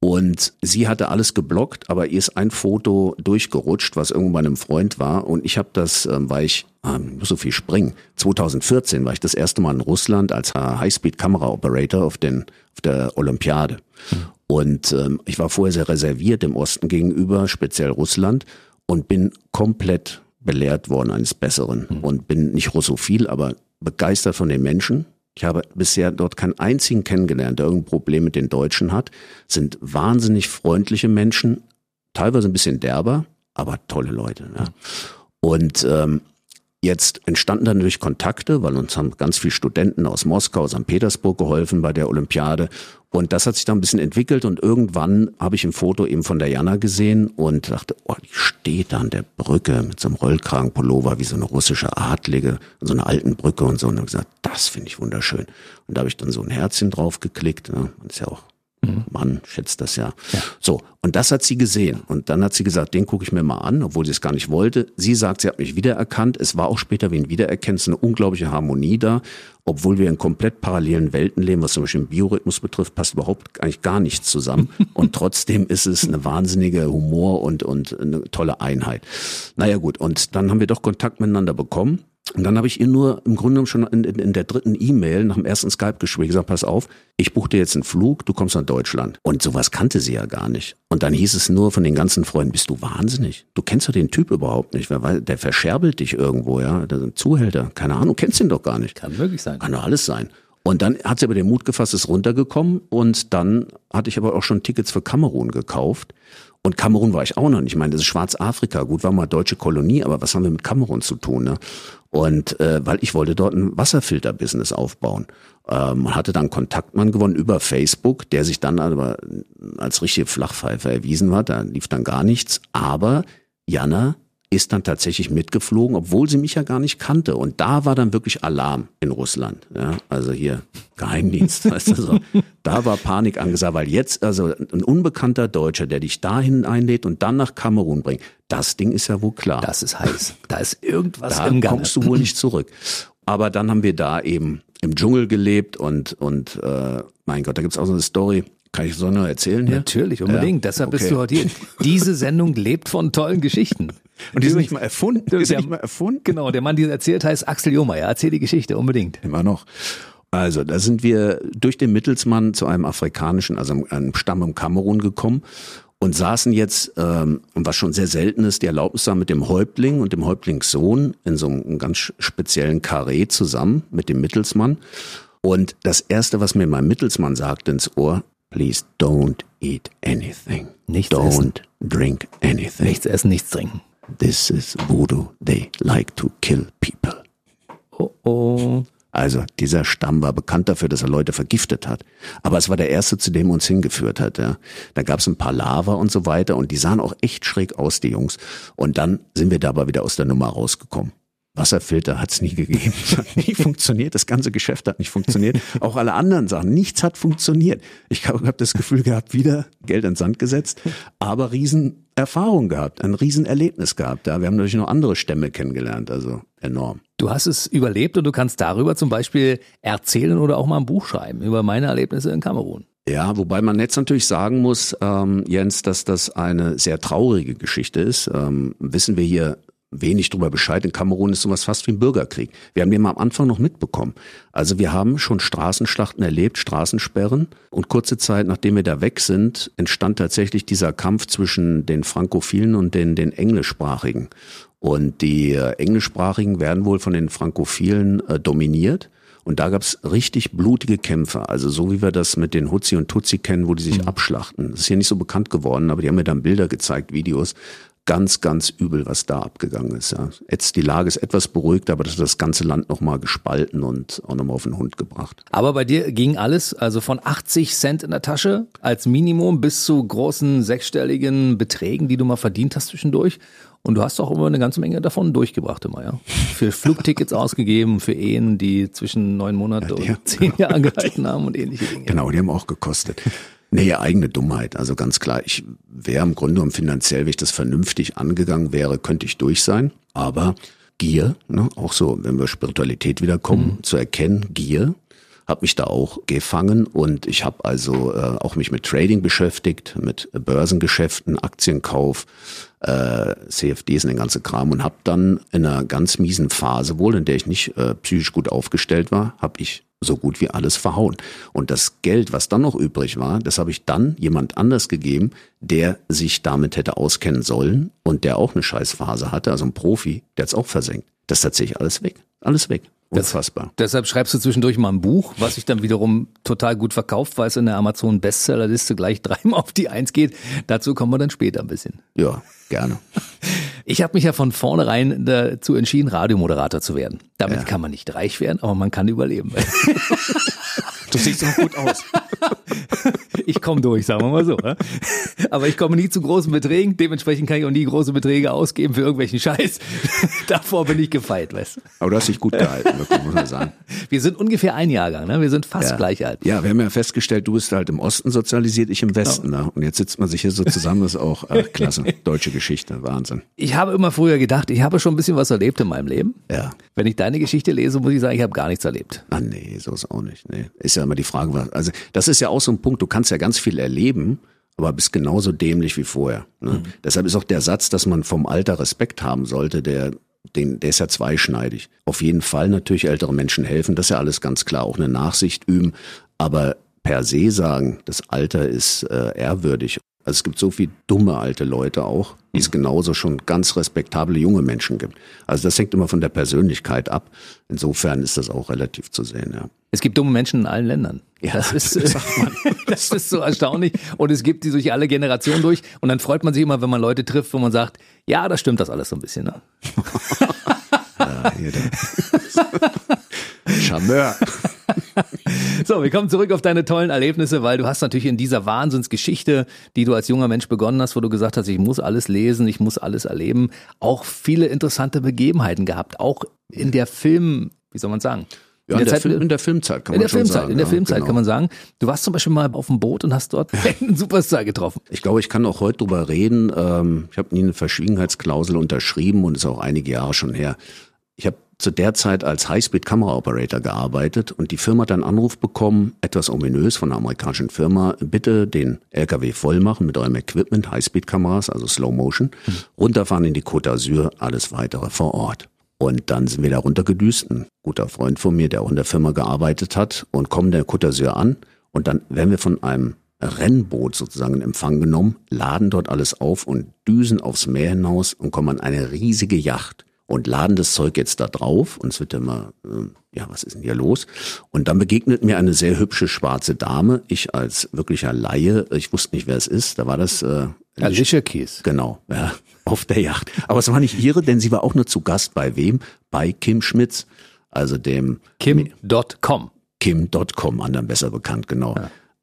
Und sie hatte alles geblockt, aber ihr ist ein Foto durchgerutscht, was irgendwo bei einem Freund war. Und ich habe das, ähm, weil ich, ähm, ich muss so viel springen, 2014 war ich das erste Mal in Russland als Highspeed-Kamera-Operator auf, den, auf der Olympiade. Und ähm, ich war vorher sehr reserviert dem Osten gegenüber, speziell Russland, und bin komplett belehrt worden eines Besseren und bin nicht russophil, aber begeistert von den Menschen, Ich habe bisher dort keinen einzigen kennengelernt, der irgendein Problem mit den Deutschen hat. Sind wahnsinnig freundliche Menschen, teilweise ein bisschen derber, aber tolle Leute. Ja. Und ähm, Jetzt entstanden dann natürlich Kontakte, weil uns haben ganz viele Studenten aus Moskau, St. Petersburg geholfen bei der Olympiade. Und das hat sich dann ein bisschen entwickelt und irgendwann habe ich ein Foto eben von der Jana gesehen und dachte, oh, die steht da an der Brücke mit so einem Rollkragenpullover wie so eine russische Adlige, an so einer alten Brücke und so. Und habe gesagt, das finde ich wunderschön. Und da habe ich dann so ein Herzchen drauf geklickt. Ne? Ist ja auch Mhm. Mann schätzt das ja. ja. So, und das hat sie gesehen. Und dann hat sie gesagt, den gucke ich mir mal an, obwohl sie es gar nicht wollte. Sie sagt, sie hat mich wiedererkannt. Es war auch später wie ein Wiedererkennen, es ist eine unglaubliche Harmonie da. Obwohl wir in komplett parallelen Welten leben, was zum Beispiel den Biorhythmus betrifft, passt überhaupt eigentlich gar nichts zusammen. und trotzdem ist es eine wahnsinnige Humor und, und eine tolle Einheit. Naja gut, und dann haben wir doch Kontakt miteinander bekommen. Und dann habe ich ihr nur im Grunde genommen schon in, in, in der dritten E-Mail nach dem ersten Skype-Gespräch gesagt, pass auf, ich buche dir jetzt einen Flug, du kommst nach Deutschland. Und sowas kannte sie ja gar nicht. Und dann hieß es nur von den ganzen Freunden, bist du wahnsinnig? Du kennst doch den Typ überhaupt nicht. Weil der verscherbelt dich irgendwo, ja. Der Zuhälter. Keine Ahnung, kennst ihn doch gar nicht. Kann möglich sein. Kann doch alles sein. Und dann hat sie aber den Mut gefasst, ist runtergekommen. Und dann hatte ich aber auch schon Tickets für Kamerun gekauft. Und Kamerun war ich auch noch nicht. Ich meine, das ist Schwarzafrika. Gut, war mal deutsche Kolonie, aber was haben wir mit Kamerun zu tun? Ne? Und äh, weil ich wollte dort ein Wasserfilter-Business aufbauen. Ähm, hatte dann Kontaktmann gewonnen über Facebook, der sich dann aber als richtige Flachpfeife erwiesen hat. Da lief dann gar nichts. Aber Jana ist dann tatsächlich mitgeflogen, obwohl sie mich ja gar nicht kannte. Und da war dann wirklich Alarm in Russland. Ja, also hier Geheimdienst, weißt du so. Da war Panik angesagt, weil jetzt also ein unbekannter Deutscher, der dich dahin einlädt und dann nach Kamerun bringt, das Ding ist ja wohl klar. Das ist heiß. Da ist irgendwas da im Gange. kommst du wohl nicht zurück. Aber dann haben wir da eben im Dschungel gelebt und und äh, mein Gott, da gibt's auch so eine Story. Kann ich so noch erzählen hier? Natürlich, unbedingt. Ja, Deshalb okay. bist du heute hier. Diese Sendung lebt von tollen Geschichten. Und die ist nicht mal erfunden. Die ist nicht mal erfunden. Genau, der Mann, der erzählt, heißt Axel Johmeier. Erzähl die Geschichte unbedingt. Immer noch. Also, da sind wir durch den Mittelsmann zu einem afrikanischen, also einem Stamm im Kamerun gekommen und saßen jetzt, ähm, was schon sehr selten ist, die Erlaubnis haben, mit dem Häuptling und dem Häuptlingssohn in so einem ganz speziellen Karree zusammen mit dem Mittelsmann. Und das erste, was mir mein Mittelsmann sagte ins Ohr, please don't eat anything. Nichts don't essen. drink anything. Nichts essen, nichts trinken. This is voodoo. They like to kill people. Oh oh. Also dieser Stamm war bekannt dafür, dass er Leute vergiftet hat. Aber es war der erste, zu dem er uns hingeführt hat. Ja. Da gab es ein paar Lava und so weiter und die sahen auch echt schräg aus, die Jungs. Und dann sind wir dabei wieder aus der Nummer rausgekommen. Wasserfilter hat es nie gegeben. Das hat nie funktioniert. Das ganze Geschäft hat nicht funktioniert. Auch alle anderen Sachen. Nichts hat funktioniert. Ich habe hab das Gefühl gehabt, wieder Geld ins Sand gesetzt, aber Riesenerfahrung gehabt, ein Riesenerlebnis gehabt. Ja, wir haben natürlich noch andere Stämme kennengelernt, also enorm. Du hast es überlebt und du kannst darüber zum Beispiel erzählen oder auch mal ein Buch schreiben über meine Erlebnisse in Kamerun. Ja, wobei man jetzt natürlich sagen muss, ähm, Jens, dass das eine sehr traurige Geschichte ist. Ähm, wissen wir hier wenig darüber Bescheid. In Kamerun ist sowas fast wie ein Bürgerkrieg. Wir haben den mal am Anfang noch mitbekommen. Also wir haben schon Straßenschlachten erlebt, Straßensperren. Und kurze Zeit, nachdem wir da weg sind, entstand tatsächlich dieser Kampf zwischen den Frankophilen und den, den Englischsprachigen. Und die äh, Englischsprachigen werden wohl von den Frankophilen äh, dominiert. Und da gab's richtig blutige Kämpfe, also so wie wir das mit den Hutzi und Tutsi kennen, wo die sich mhm. abschlachten. Das ist hier nicht so bekannt geworden, aber die haben mir dann Bilder gezeigt, Videos ganz, ganz übel, was da abgegangen ist. Ja. Jetzt die Lage ist etwas beruhigt, aber das hat das ganze Land nochmal gespalten und auch nochmal auf den Hund gebracht. Aber bei dir ging alles, also von 80 Cent in der Tasche als Minimum bis zu großen sechsstelligen Beträgen, die du mal verdient hast zwischendurch. Und du hast auch immer eine ganze Menge davon durchgebracht immer, ja. Für Flugtickets ausgegeben, für Ehen, die zwischen neun Monate ja, und zehn Jahre gehalten haben und ähnliche Dinge. Genau, die haben auch gekostet. Nee, eigene Dummheit. Also ganz klar, ich wäre im Grunde genommen finanziell, wenn ich das vernünftig angegangen wäre, könnte ich durch sein. Aber Gier, ne, auch so, wenn wir Spiritualität wiederkommen, mhm. zu erkennen, Gier, hat mich da auch gefangen und ich habe also äh, auch mich mit Trading beschäftigt, mit Börsengeschäften, Aktienkauf, äh, CFDs und den ganzen Kram und habe dann in einer ganz miesen Phase, wohl in der ich nicht äh, psychisch gut aufgestellt war, habe ich so gut wie alles verhauen. Und das Geld, was dann noch übrig war, das habe ich dann jemand anders gegeben, der sich damit hätte auskennen sollen und der auch eine Scheißphase hatte, also ein Profi, der hat's auch versenkt. Das ist tatsächlich alles weg. Alles weg. Unfassbar. Das, deshalb schreibst du zwischendurch mal ein Buch, was sich dann wiederum total gut verkauft, weil es in der Amazon Bestsellerliste gleich dreimal auf die Eins geht. Dazu kommen wir dann später ein bisschen. Ja, gerne. Ich habe mich ja von vornherein dazu entschieden, Radiomoderator zu werden. Damit Ja. kann man nicht reich werden, aber man kann überleben. Du siehst noch gut aus. Ich komme durch, sagen wir mal so. Aber ich komme nie zu großen Beträgen. Dementsprechend kann ich auch nie große Beträge ausgeben für irgendwelchen Scheiß. Davor bin ich gefeit, weißt du. Aber du hast dich gut gehalten, wirklich, muss man sagen. Wir sind ungefähr ein Jahrgang, ne? Wir sind fast Ja. gleich alt. Ja, wir haben ja festgestellt, du bist halt im Osten sozialisiert, ich im Westen. Ne? Und jetzt sitzt man sich hier so zusammen, das ist auch äh, klasse. Deutsche Geschichte, Wahnsinn. Ich habe immer früher gedacht, ich habe schon ein bisschen was erlebt in meinem Leben. Ja. Wenn ich deine Geschichte lese, muss ich sagen, ich habe gar nichts erlebt. Ah, nee, so ist auch nicht. Nee. Ist ja immer die Frage, was, also das ist ja auch so ein Punkt, du kannst ja ganz viel erleben, aber bist genauso dämlich wie vorher. Ne? Deshalb ist auch der Satz, dass man vom Alter Respekt haben sollte, der, den, der ist ja zweischneidig. Auf jeden Fall natürlich ältere Menschen helfen, das ist ja alles ganz klar, auch eine Nachsicht üben, aber per se sagen, das Alter ist äh, ehrwürdig. Also es gibt so viel dumme alte Leute auch, wie es genauso schon ganz respektable junge Menschen gibt. Also das hängt immer von der Persönlichkeit ab. Insofern ist das auch relativ zu sehen, ja. Es gibt dumme Menschen in allen Ländern. Ja, das ist, das ist so erstaunlich. Und es gibt die durch alle Generationen durch. Und dann freut man sich immer, wenn man Leute trifft, wo man sagt, ja, das stimmt das alles so ein bisschen. Ne? Ja, hier der Charmeur. So, wir kommen zurück auf deine tollen Erlebnisse, weil du hast natürlich in dieser Wahnsinnsgeschichte, die du als junger Mensch begonnen hast, wo du gesagt hast, ich muss alles lesen, ich muss alles erleben, auch viele interessante Begebenheiten gehabt. Auch in der Film, wie soll man sagen? Ja, in, der Film, in der Filmzeit kann in man der schon Filmzeit, sagen. in der ja, Filmzeit genau. kann man sagen. Du warst zum Beispiel mal auf dem Boot und hast dort einen Superstar getroffen. Ich glaube, ich kann auch heute drüber reden. Ähm, ich habe nie eine Verschwiegenheitsklausel unterschrieben und ist auch einige Jahre schon her. Ich habe zu der Zeit als Highspeed-Kamera-Operator gearbeitet und die Firma hat einen Anruf bekommen, etwas ominös von einer amerikanischen Firma, bitte den LKW voll machen mit eurem Equipment, Highspeed-Kameras, also Slow Motion, runterfahren in die Côte d'Azur, alles weitere vor Ort. Und dann sind wir da runtergedüst, ein guter Freund von mir, der auch in der Firma gearbeitet hat, und kommen der Côte d'Azur an und dann werden wir von einem Rennboot sozusagen in Empfang genommen, laden dort alles auf und düsen aufs Meer hinaus und kommen an eine riesige Yacht und laden das Zeug jetzt da drauf und es wird immer, ähm, ja, was ist denn hier los? Und dann begegnet mir eine sehr hübsche schwarze Dame. Ich als wirklicher Laie, ich wusste nicht, wer es ist. Da war das äh, Alicia Keys. Genau, ja, auf der Yacht. Aber es war nicht ihre, denn sie war auch nur zu Gast bei wem? Bei Kim Schmitz, also dem Kim.com. Kim.com, anderen besser bekannt, genau.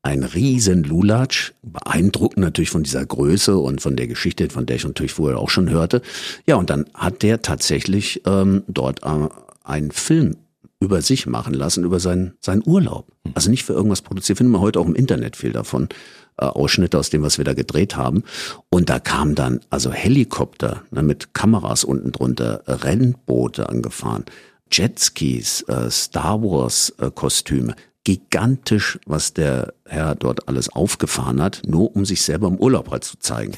Ein riesen Lulatsch, beeindruckend natürlich von dieser Größe und von der Geschichte, von der ich natürlich vorher auch schon hörte. Ja, und dann hat der tatsächlich ähm, dort äh, einen Film über sich machen lassen, über seinen, seinen Urlaub. Also nicht für irgendwas produziert. Finden wir heute auch im Internet viel davon. Äh, Ausschnitte aus dem, was wir da gedreht haben. Und da kamen dann also Helikopter ne, mit Kameras unten drunter, Rennboote angefahren, Jetskis, äh, Star Wars äh, Kostüme. Gigantisch, was der Herr dort alles aufgefahren hat, nur um sich selber im Urlaub halt zu zeigen.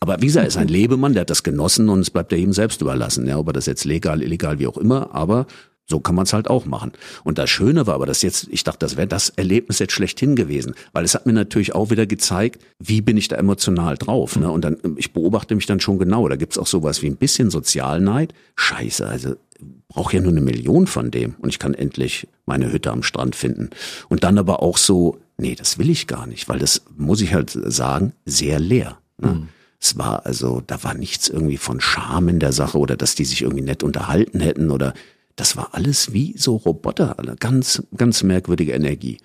Aber wie gesagt, er ist ein Lebemann, der hat das genossen und es bleibt ja ihm selbst überlassen, ja, ob er das jetzt legal, illegal, wie auch immer, aber so kann man es halt auch machen. Und das Schöne war aber, dass jetzt, ich dachte, das wäre das Erlebnis jetzt schlechthin gewesen, weil es hat mir natürlich auch wieder gezeigt, wie bin ich da emotional drauf. Ne? Und dann, ich beobachte mich dann schon genau. Da gibt's auch sowas wie ein bisschen Sozialneid. Scheiße, also brauche ja nur eine Million von dem und ich kann endlich meine Hütte am Strand finden. Und dann aber auch so, nee, das will ich gar nicht, weil das, muss ich halt sagen, sehr leer. Ne? Es war also, da war nichts irgendwie von Charme in der Sache oder dass die sich irgendwie nett unterhalten hätten oder das war alles wie so Roboter, alle ganz, ganz merkwürdige Energie.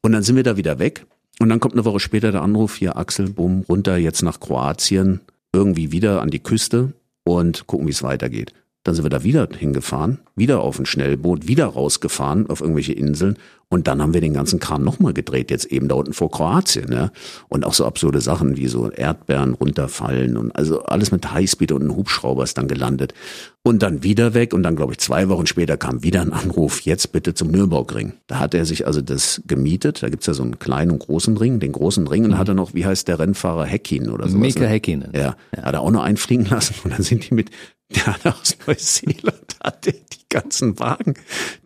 Und dann sind wir da wieder weg und dann kommt eine Woche später der Anruf, hier Axel, bumm, runter jetzt nach Kroatien, irgendwie wieder an die Küste und gucken, wie es weitergeht. Dann sind wir da wieder hingefahren, wieder auf ein Schnellboot, wieder rausgefahren auf irgendwelche Inseln und dann haben wir den ganzen Kram nochmal gedreht, jetzt eben da unten vor Kroatien. Ne? Und auch so absurde Sachen wie so Erdbeeren runterfallen und also alles mit Highspeed und ein Hubschrauber ist dann gelandet. Und dann wieder weg und dann, glaube ich, zwei Wochen später kam wieder ein Anruf, jetzt bitte zum Nürburgring. Da hat er sich also das gemietet, da gibt's ja so einen kleinen und großen Ring, den großen Ring und da hat er noch, wie heißt der Rennfahrer, Heckin oder sowas. Mika ne? Häkkinen. Ja, hat er auch noch einfliegen lassen und dann sind die mit, der hat aus Neuseeland, hat er die ganzen Wagen,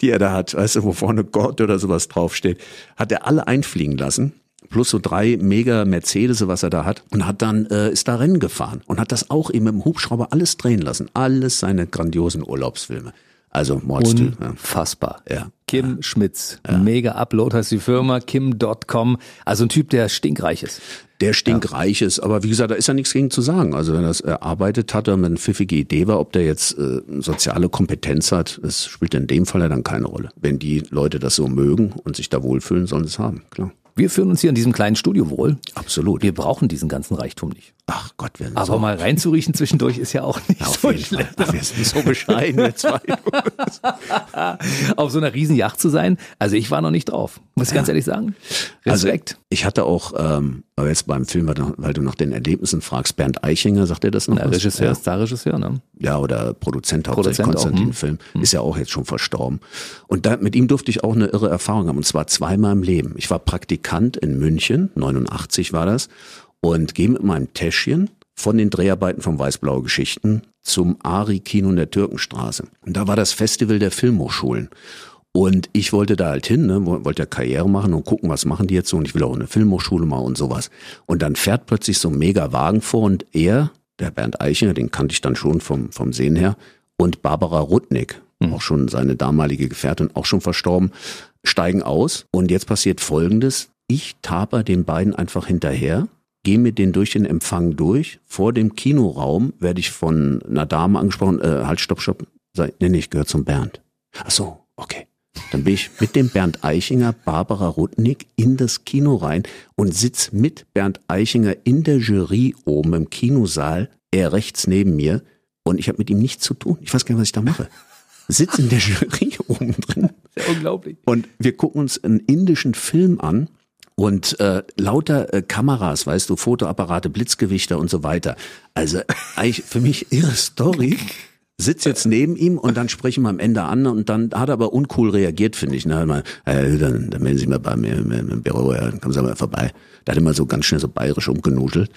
die er da hat, weißt du, wo vorne Gott oder sowas draufsteht, hat er alle einfliegen lassen. Plus so drei mega Mercedes, was er da hat, und hat dann, äh, ist da Rennen gefahren und hat das auch eben mit dem Hubschrauber alles drehen lassen. Alles seine grandiosen Urlaubsfilme. Also Mordstil. Unfassbar. Ja. Kim Schmitz, Mega Upload heißt die Firma, kim.com. Also ein Typ, der stinkreich ist. Der stinkreich ist, aber wie gesagt, da ist ja nichts gegen zu sagen. Also wenn er es erarbeitet hat und eine pfiffige Idee war, ob der jetzt äh, soziale Kompetenz hat, das spielt in dem Fall ja dann keine Rolle. Wenn die Leute das so mögen und sich da wohlfühlen, sollen sie es haben, klar. Wir fühlen uns hier in diesem kleinen Studio wohl. Absolut. Wir brauchen diesen ganzen Reichtum nicht. Ach Gott, wir sind Aber so, mal reinzuriechen zwischendurch ist ja auch nicht auf so schlecht. Ach, wir sind so bescheiden, wir zwei. Auf so einer riesen Yacht zu sein, also ich war noch nicht drauf. Muss ich ganz ehrlich sagen. Respekt. Also ich hatte auch, ähm, aber jetzt beim Film, weil du, nach den Erlebnissen fragst, Bernd Eichinger, sagt er das noch? Der was? Regisseur, Ja. Star-Regisseur, ne? Ja, oder Produzent hauptsächlich Produzent auch, Konstantin hm. Film, ist ja auch jetzt schon verstorben. Und da, mit ihm durfte ich auch eine irre Erfahrung haben, und zwar zweimal im Leben. Ich war Praktikant in München, 89 war das, und gehe mit meinem Täschchen von den Dreharbeiten von Weißblaue Geschichten zum Ari-Kino in der Türkenstraße. Und da war das Festival der Filmhochschulen. Und ich wollte da halt hin, ne, wo- wollte ja Karriere machen und gucken, was machen die jetzt so. Und ich will auch eine Filmhochschule machen und sowas. Und dann fährt plötzlich so ein mega Wagen vor und er, der Bernd Eichinger, den kannte ich dann schon vom, vom Sehen her, und Barbara Rudnick, auch schon seine damalige Gefährtin, auch schon verstorben, steigen aus. Und jetzt passiert Folgendes. Ich taper den beiden einfach hinterher, gehe mit denen durch den Empfang durch. Vor dem Kinoraum werde ich von einer Dame angesprochen, äh, halt, stopp, stopp. Sag, nee, nee, ich gehöre zum Bernd. Ach so, okay. Dann bin ich mit dem Bernd Eichinger, Barbara Rudnick in das Kino rein und sitz mit Bernd Eichinger in der Jury oben im Kinosaal, er rechts neben mir und ich habe mit ihm nichts zu tun. Ich weiß gar nicht, was ich da mache. Sitz in der Jury oben drin Sehr unglaublich. und wir gucken uns einen indischen Film an und äh, lauter äh, Kameras, weißt du, Fotoapparate, Blitzgewichter und so weiter. Also eigentlich für mich ihre Story. Sitz jetzt neben ihm und dann sprechen wir am Ende an und dann hat er aber uncool reagiert, finde ich. Ne? Mal, äh, dann, dann melden Sie mal bei mir im, Büro, ja, dann kommen Sie mal vorbei. Da hat er mal so ganz schnell so bayerisch umgenuschelt.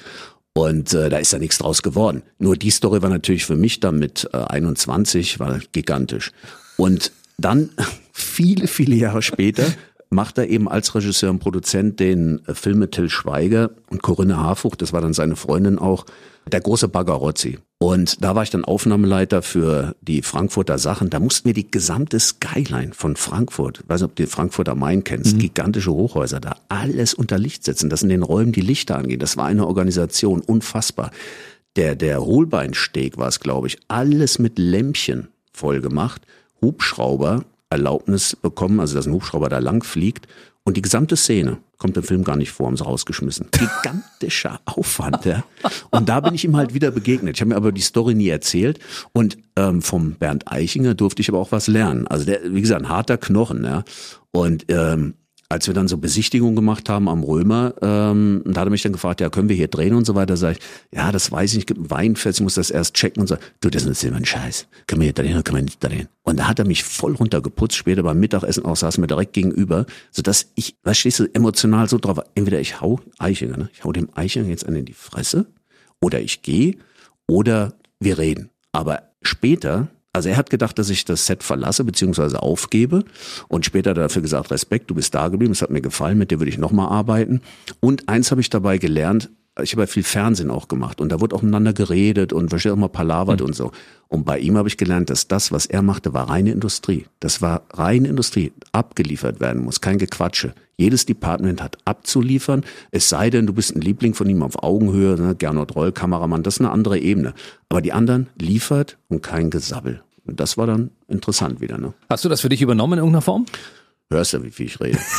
Und äh, da ist da nichts draus geworden. Nur die Story war natürlich für mich dann mit äh, 21 war gigantisch. Und dann viele, viele Jahre später macht er eben als Regisseur und Produzent den äh, Film mit Till Schweiger und Corinne Harfuch, das war dann seine Freundin auch, der große Bagarozzi. Und da war ich dann Aufnahmeleiter für die Frankfurter Sachen. Da mussten wir die gesamte Skyline von Frankfurt, ich weiß nicht, ob du die Frankfurter Main kennst, gigantische Hochhäuser, da alles unter Licht setzen, dass in den Räumen die Lichter angehen. Das war eine Organisation, unfassbar. Der, der Hohlbeinsteg war es, glaube ich, alles mit Lämpchen voll gemacht. Hubschrauber Erlaubnis bekommen, also dass ein Hubschrauber da lang fliegt. Und die gesamte Szene kommt im Film gar nicht vor, haben sie rausgeschmissen. Gigantischer Aufwand, ja. Und da bin ich ihm halt wieder begegnet. Ich habe mir aber die Story nie erzählt. Und ähm, vom Bernd Eichinger durfte ich aber auch was lernen. Also der, wie gesagt, ein harter Knochen, ja. Und ähm, als wir dann so Besichtigungen gemacht haben am Römer, ähm, da hat er mich dann gefragt, ja, können wir hier drehen und so weiter. Sag ich, ja, das weiß ich nicht, gibt ein Weinfest, ich muss das erst checken und so. Du, das ist immer ein Scheiß. Können wir hier drehen oder können wir nicht drehen? Und da hat er mich voll runtergeputzt. Später beim Mittagessen auch saßen wir direkt gegenüber, sodass ich, was stehst du, emotional so drauf, entweder ich hau Eichinger, ne? ich hau dem Eichinger jetzt einen in die Fresse oder ich gehe oder wir reden. Aber später, also er hat gedacht, dass ich das Set verlasse bzw. aufgebe und später er dafür gesagt, Respekt, du bist da geblieben, es hat mir gefallen, mit dir würde ich nochmal arbeiten. Und eins habe ich dabei gelernt, ich habe ja viel Fernsehen auch gemacht und da wurde auch miteinander geredet und versteht auch mal palavert und so. Und bei ihm habe ich gelernt, dass das, was er machte, war reine Industrie. Das war reine Industrie, abgeliefert werden muss, kein Gequatsche. Jedes Department hat abzuliefern, es sei denn, du bist ein Liebling von ihm auf Augenhöhe, ne? Gernot Roll, Kameramann, das ist eine andere Ebene. Aber die anderen liefert und kein Gesabbel. Und das war dann interessant wieder. Ne? Hast du das für dich übernommen in irgendeiner Form? Hörst du, wie viel ich rede?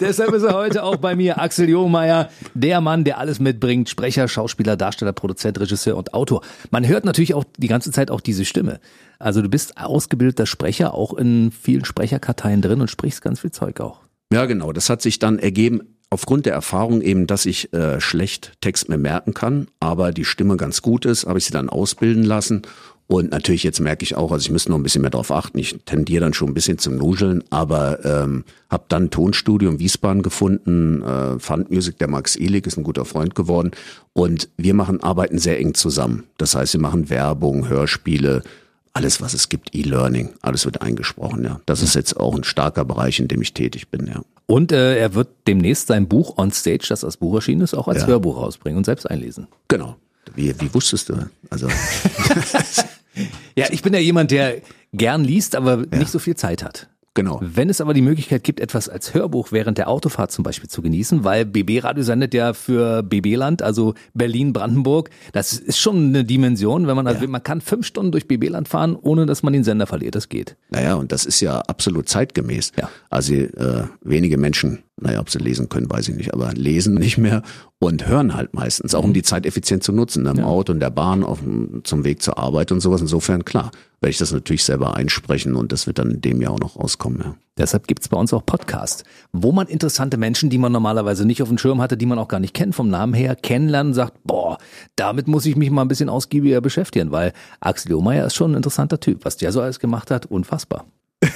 Deshalb ist er heute auch bei mir, Axel Johmeier, der Mann, der alles mitbringt, Sprecher, Schauspieler, Darsteller, Produzent, Regisseur und Autor. Man hört natürlich auch die ganze Zeit auch diese Stimme. Also du bist ausgebildeter Sprecher, auch in vielen Sprecherkarteien drin und sprichst ganz viel Zeug auch. Ja, genau. Das hat sich dann ergeben aufgrund der Erfahrung eben, dass ich äh, schlecht Text mir merken kann, aber die Stimme ganz gut ist, habe ich sie dann ausbilden lassen. Und natürlich jetzt merke ich auch, also ich müsste noch ein bisschen mehr darauf achten. Ich tendiere dann schon ein bisschen zum Nuscheln, aber ähm, habe dann Tonstudio in Wiesbaden gefunden. Äh, Fund Music, der Max Ehlig ist ein guter Freund geworden. Und wir machen, arbeiten sehr eng zusammen. Das heißt, wir machen Werbung, Hörspiele, alles, was es gibt, E-Learning, alles wird eingesprochen, ja. Das ist jetzt auch ein starker Bereich, in dem ich tätig bin, ja. Und äh, er wird demnächst sein Buch On Stage, das als Buch erschienen ist, auch als Ja. Hörbuch rausbringen und selbst einlesen. Genau. Wie, wie wusstest du? Also Ja, ich bin ja jemand, der gern liest, aber nicht so viel Zeit hat. Genau. Wenn es aber die Möglichkeit gibt, etwas als Hörbuch während der Autofahrt zum Beispiel zu genießen, weil BB Radio sendet ja für BB-Land, also Berlin-Brandenburg, das ist schon eine Dimension, wenn man, also man kann fünf Stunden durch BB-Land fahren, ohne dass man den Sender verliert, das geht. Naja, und das ist ja absolut zeitgemäß. Ja. Also äh, wenige Menschen, naja, ob sie lesen können, weiß ich nicht, aber lesen nicht mehr und hören halt meistens, auch um die Zeit effizient zu nutzen, ne, im Auto, in der Bahn, auf, dem- zum Weg zur Arbeit und sowas. Insofern, klar, werde ich das natürlich selber einsprechen und das wird dann in dem Jahr auch noch rauskommen. Ja. Deshalb gibt's bei uns auch Podcasts, wo man interessante Menschen, die man normalerweise nicht auf dem Schirm hatte, die man auch gar nicht kennt vom Namen her, kennenlernen, sagt, boah, damit muss ich mich mal ein bisschen ausgiebiger beschäftigen, weil Axel Lohmeier ist schon ein interessanter Typ. Was der so alles gemacht hat, unfassbar.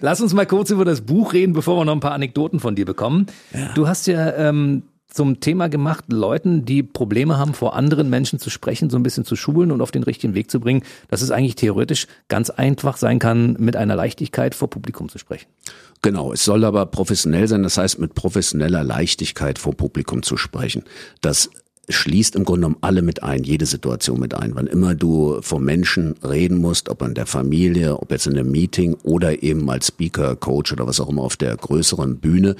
Lass uns mal kurz über das Buch reden, bevor wir noch ein paar Anekdoten von dir bekommen. Du hast ja ähm, zum Thema gemacht, Leuten, die Probleme haben, vor anderen Menschen zu sprechen, so ein bisschen zu schulen und auf den richtigen Weg zu bringen, dass es eigentlich theoretisch ganz einfach sein kann, mit einer Leichtigkeit vor Publikum zu sprechen. Genau, es soll aber professionell sein, das heißt mit professioneller Leichtigkeit vor Publikum zu sprechen. Das schließt im Grunde genommen alle mit ein, jede Situation mit ein. Wann immer du vor Menschen reden musst, ob in der Familie, ob jetzt in einem Meeting oder eben als Speaker, Coach oder was auch immer auf der größeren Bühne,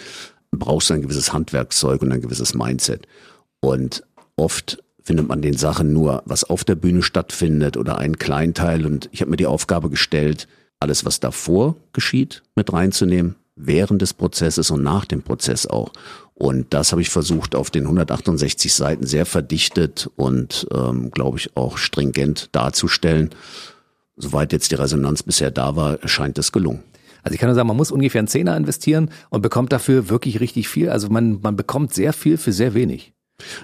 brauchst du ein gewisses Handwerkszeug und ein gewisses Mindset. Und oft findet man den Sachen nur, was auf der Bühne stattfindet oder einen kleinen Teil. Und ich habe mir die Aufgabe gestellt, alles, was davor geschieht, mit reinzunehmen, während des Prozesses und nach dem Prozess auch. Und das habe ich versucht, auf den 168 Seiten sehr verdichtet und, ähm, glaube ich, auch stringent darzustellen. Soweit jetzt die Resonanz bisher da war, scheint es gelungen. Also ich kann nur sagen, man muss ungefähr einen Zehner investieren und bekommt dafür wirklich richtig viel. Also man, man bekommt sehr viel für sehr wenig.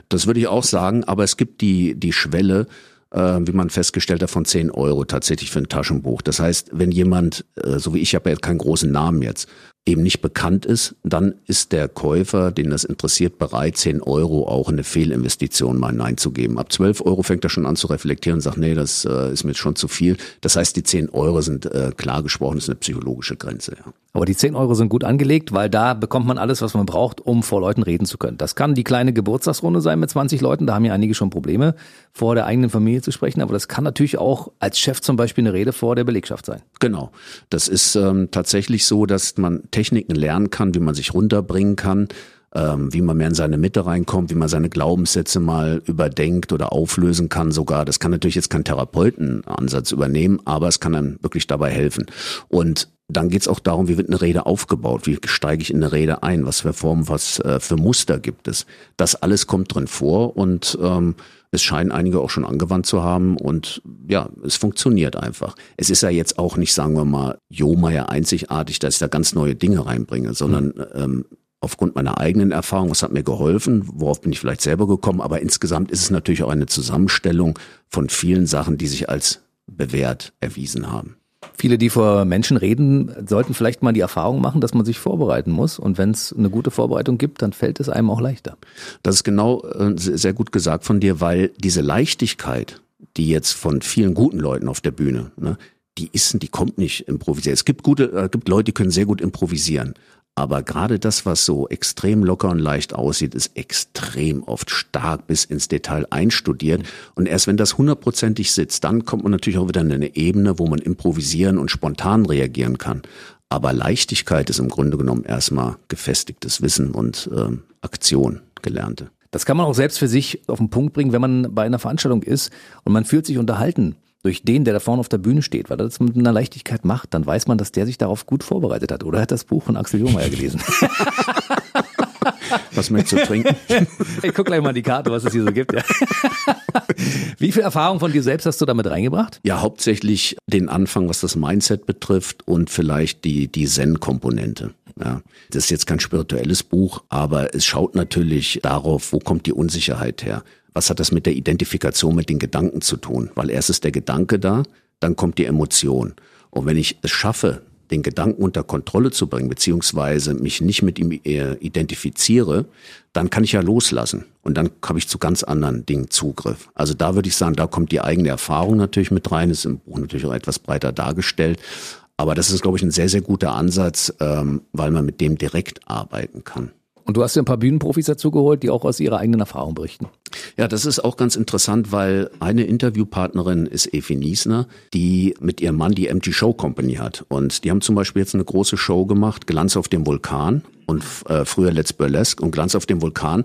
Das würde ich auch sagen, aber es gibt die, die Schwelle, äh, wie man festgestellt hat, von 10 Euro tatsächlich für ein Taschenbuch. Das heißt, wenn jemand, äh, so wie ich, habe ja keinen großen Namen jetzt, eben nicht bekannt ist, dann ist der Käufer, den das interessiert, bereit, 10 Euro auch in eine Fehlinvestition mal hineinzugeben. Ab 12 Euro fängt er schon an zu reflektieren und sagt, nee, das äh, ist mir jetzt schon zu viel. Das heißt, die 10 Euro sind äh, klar gesprochen, das ist eine psychologische Grenze. Ja. Aber die 10 Euro sind gut angelegt, weil da bekommt man alles, was man braucht, um vor Leuten reden zu können. Das kann die kleine Geburtstagsrunde sein mit 20 Leuten, da haben ja einige schon Probleme, vor der eigenen Familie zu sprechen. Aber das kann natürlich auch als Chef zum Beispiel eine Rede vor der Belegschaft sein. Genau. Das ist ähm, tatsächlich so, dass man Techniken lernen kann, wie man sich runterbringen kann, ähm, wie man mehr in seine Mitte reinkommt, wie man seine Glaubenssätze mal überdenkt oder auflösen kann sogar. Das kann natürlich jetzt kein Therapeutenansatz übernehmen, aber es kann einem wirklich dabei helfen. Und dann geht's auch darum, wie wird eine Rede aufgebaut, wie steige ich in eine Rede ein, was für Formen, was äh, für Muster gibt es. Das alles kommt drin vor und ähm, es scheinen einige auch schon angewandt zu haben und ja, es funktioniert einfach. Es ist ja jetzt auch nicht, sagen wir mal, Jomeier einzigartig, dass ich da ganz neue Dinge reinbringe, sondern ähm, aufgrund meiner eigenen Erfahrung, was hat mir geholfen, worauf bin ich vielleicht selber gekommen, aber insgesamt ist es natürlich auch eine Zusammenstellung von vielen Sachen, die sich als bewährt erwiesen haben. Viele, die vor Menschen reden, sollten vielleicht mal die Erfahrung machen, dass man sich vorbereiten muss. Und wenn es eine gute Vorbereitung gibt, dann fällt es einem auch leichter. Das ist genau äh, sehr gut gesagt von dir, weil diese Leichtigkeit, die jetzt von vielen guten Leuten auf der Bühne, ne, die ist, die kommt nicht improvisiert. Es gibt gute, äh, gibt Leute, die können sehr gut improvisieren. Aber gerade das, was so extrem locker und leicht aussieht, ist extrem oft stark bis ins Detail einstudiert. Und erst wenn das hundertprozentig sitzt, dann kommt man natürlich auch wieder in eine Ebene, wo man improvisieren und spontan reagieren kann. Aber Leichtigkeit ist im Grunde genommen erstmal gefestigtes Wissen und ähm, Aktion, gelernte. Das kann man auch selbst für sich auf den Punkt bringen, wenn man bei einer Veranstaltung ist und man fühlt sich unterhalten durch den, der da vorne auf der Bühne steht, weil er das mit einer Leichtigkeit macht, dann weiß man, dass der sich darauf gut vorbereitet hat. Oder er hat das Buch von Axel Jungmeier gelesen. Was möchtest du trinken? ich guck gleich mal die Karte, was es hier so gibt. Ja. Wie viel Erfahrung von dir selbst hast du damit reingebracht? Ja, hauptsächlich den Anfang, was das Mindset betrifft und vielleicht die, die Zen-Komponente. Ja, das ist jetzt kein spirituelles Buch, aber es schaut natürlich darauf, wo kommt die Unsicherheit her? Was hat das mit der Identifikation mit den Gedanken zu tun? Weil erst ist der Gedanke da, dann kommt die Emotion. Und wenn ich es schaffe, den Gedanken unter Kontrolle zu bringen, beziehungsweise mich nicht mit ihm äh, identifiziere, dann kann ich ja loslassen. Und dann habe ich zu ganz anderen Dingen Zugriff. Also da würde ich sagen, da kommt die eigene Erfahrung natürlich mit rein, ist im Buch natürlich auch etwas breiter dargestellt. Aber das ist, glaube ich, ein sehr, sehr guter Ansatz, ähm, weil man mit dem direkt arbeiten kann. Und du hast dir ein paar Bühnenprofis dazu geholt, die auch aus ihrer eigenen Erfahrung berichten. Ja, das ist auch ganz interessant, weil eine Interviewpartnerin ist Evi Niesner, die mit ihrem Mann die MG Show Company hat. Und die haben zum Beispiel jetzt eine große Show gemacht, Glanz auf dem Vulkan und äh, früher Let's Burlesque und Glanz auf dem Vulkan.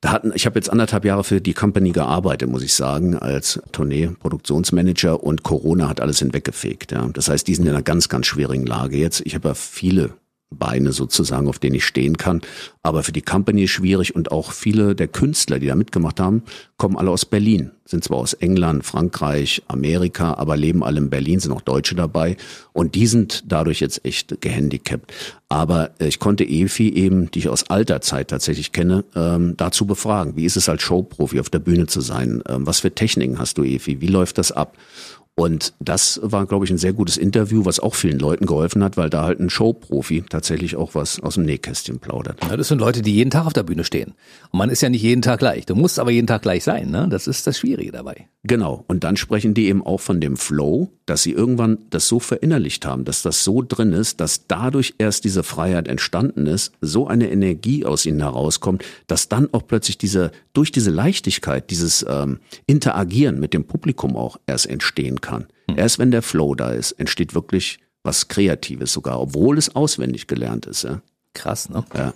Da hatten, ich habe jetzt anderthalb Jahre für die Company gearbeitet, muss ich sagen, als Tournee-Produktionsmanager und Corona hat alles hinweggefegt. Ja. Das heißt, die sind in einer ganz, ganz schwierigen Lage jetzt. Ich habe ja viele Beine sozusagen, auf denen ich stehen kann. Aber für die Company ist schwierig und auch viele der Künstler, die da mitgemacht haben, kommen alle aus Berlin. Sind zwar aus England, Frankreich, Amerika, aber leben alle in Berlin, sind auch Deutsche dabei. Und die sind dadurch jetzt echt gehandicapt. Aber äh, ich konnte Efi eben, die ich aus alter Zeit tatsächlich kenne, ähm, dazu befragen. Wie ist es als Showprofi auf der Bühne zu sein? Ähm, was für Techniken hast du, Efi? Wie läuft das ab? Und das war, glaube ich, ein sehr gutes Interview, was auch vielen Leuten geholfen hat, weil da halt ein Showprofi tatsächlich auch was aus dem Nähkästchen plaudert. Ja, das sind Leute, die jeden Tag auf der Bühne stehen. Und man ist ja nicht jeden Tag gleich. Du musst aber jeden Tag gleich sein. Ne? Das ist das Schwierige dabei. Genau. Und dann sprechen die eben auch von dem Flow, dass sie irgendwann das so verinnerlicht haben, dass das so drin ist, dass dadurch erst diese Freiheit entstanden ist, so eine Energie aus ihnen herauskommt, dass dann auch plötzlich diese, durch diese Leichtigkeit, dieses ähm, Interagieren mit dem Publikum auch erst entstehen kann kann. Hm. Erst wenn der Flow da ist, entsteht wirklich was Kreatives sogar, obwohl es auswendig gelernt ist. Ja. Krass, ne? Ja.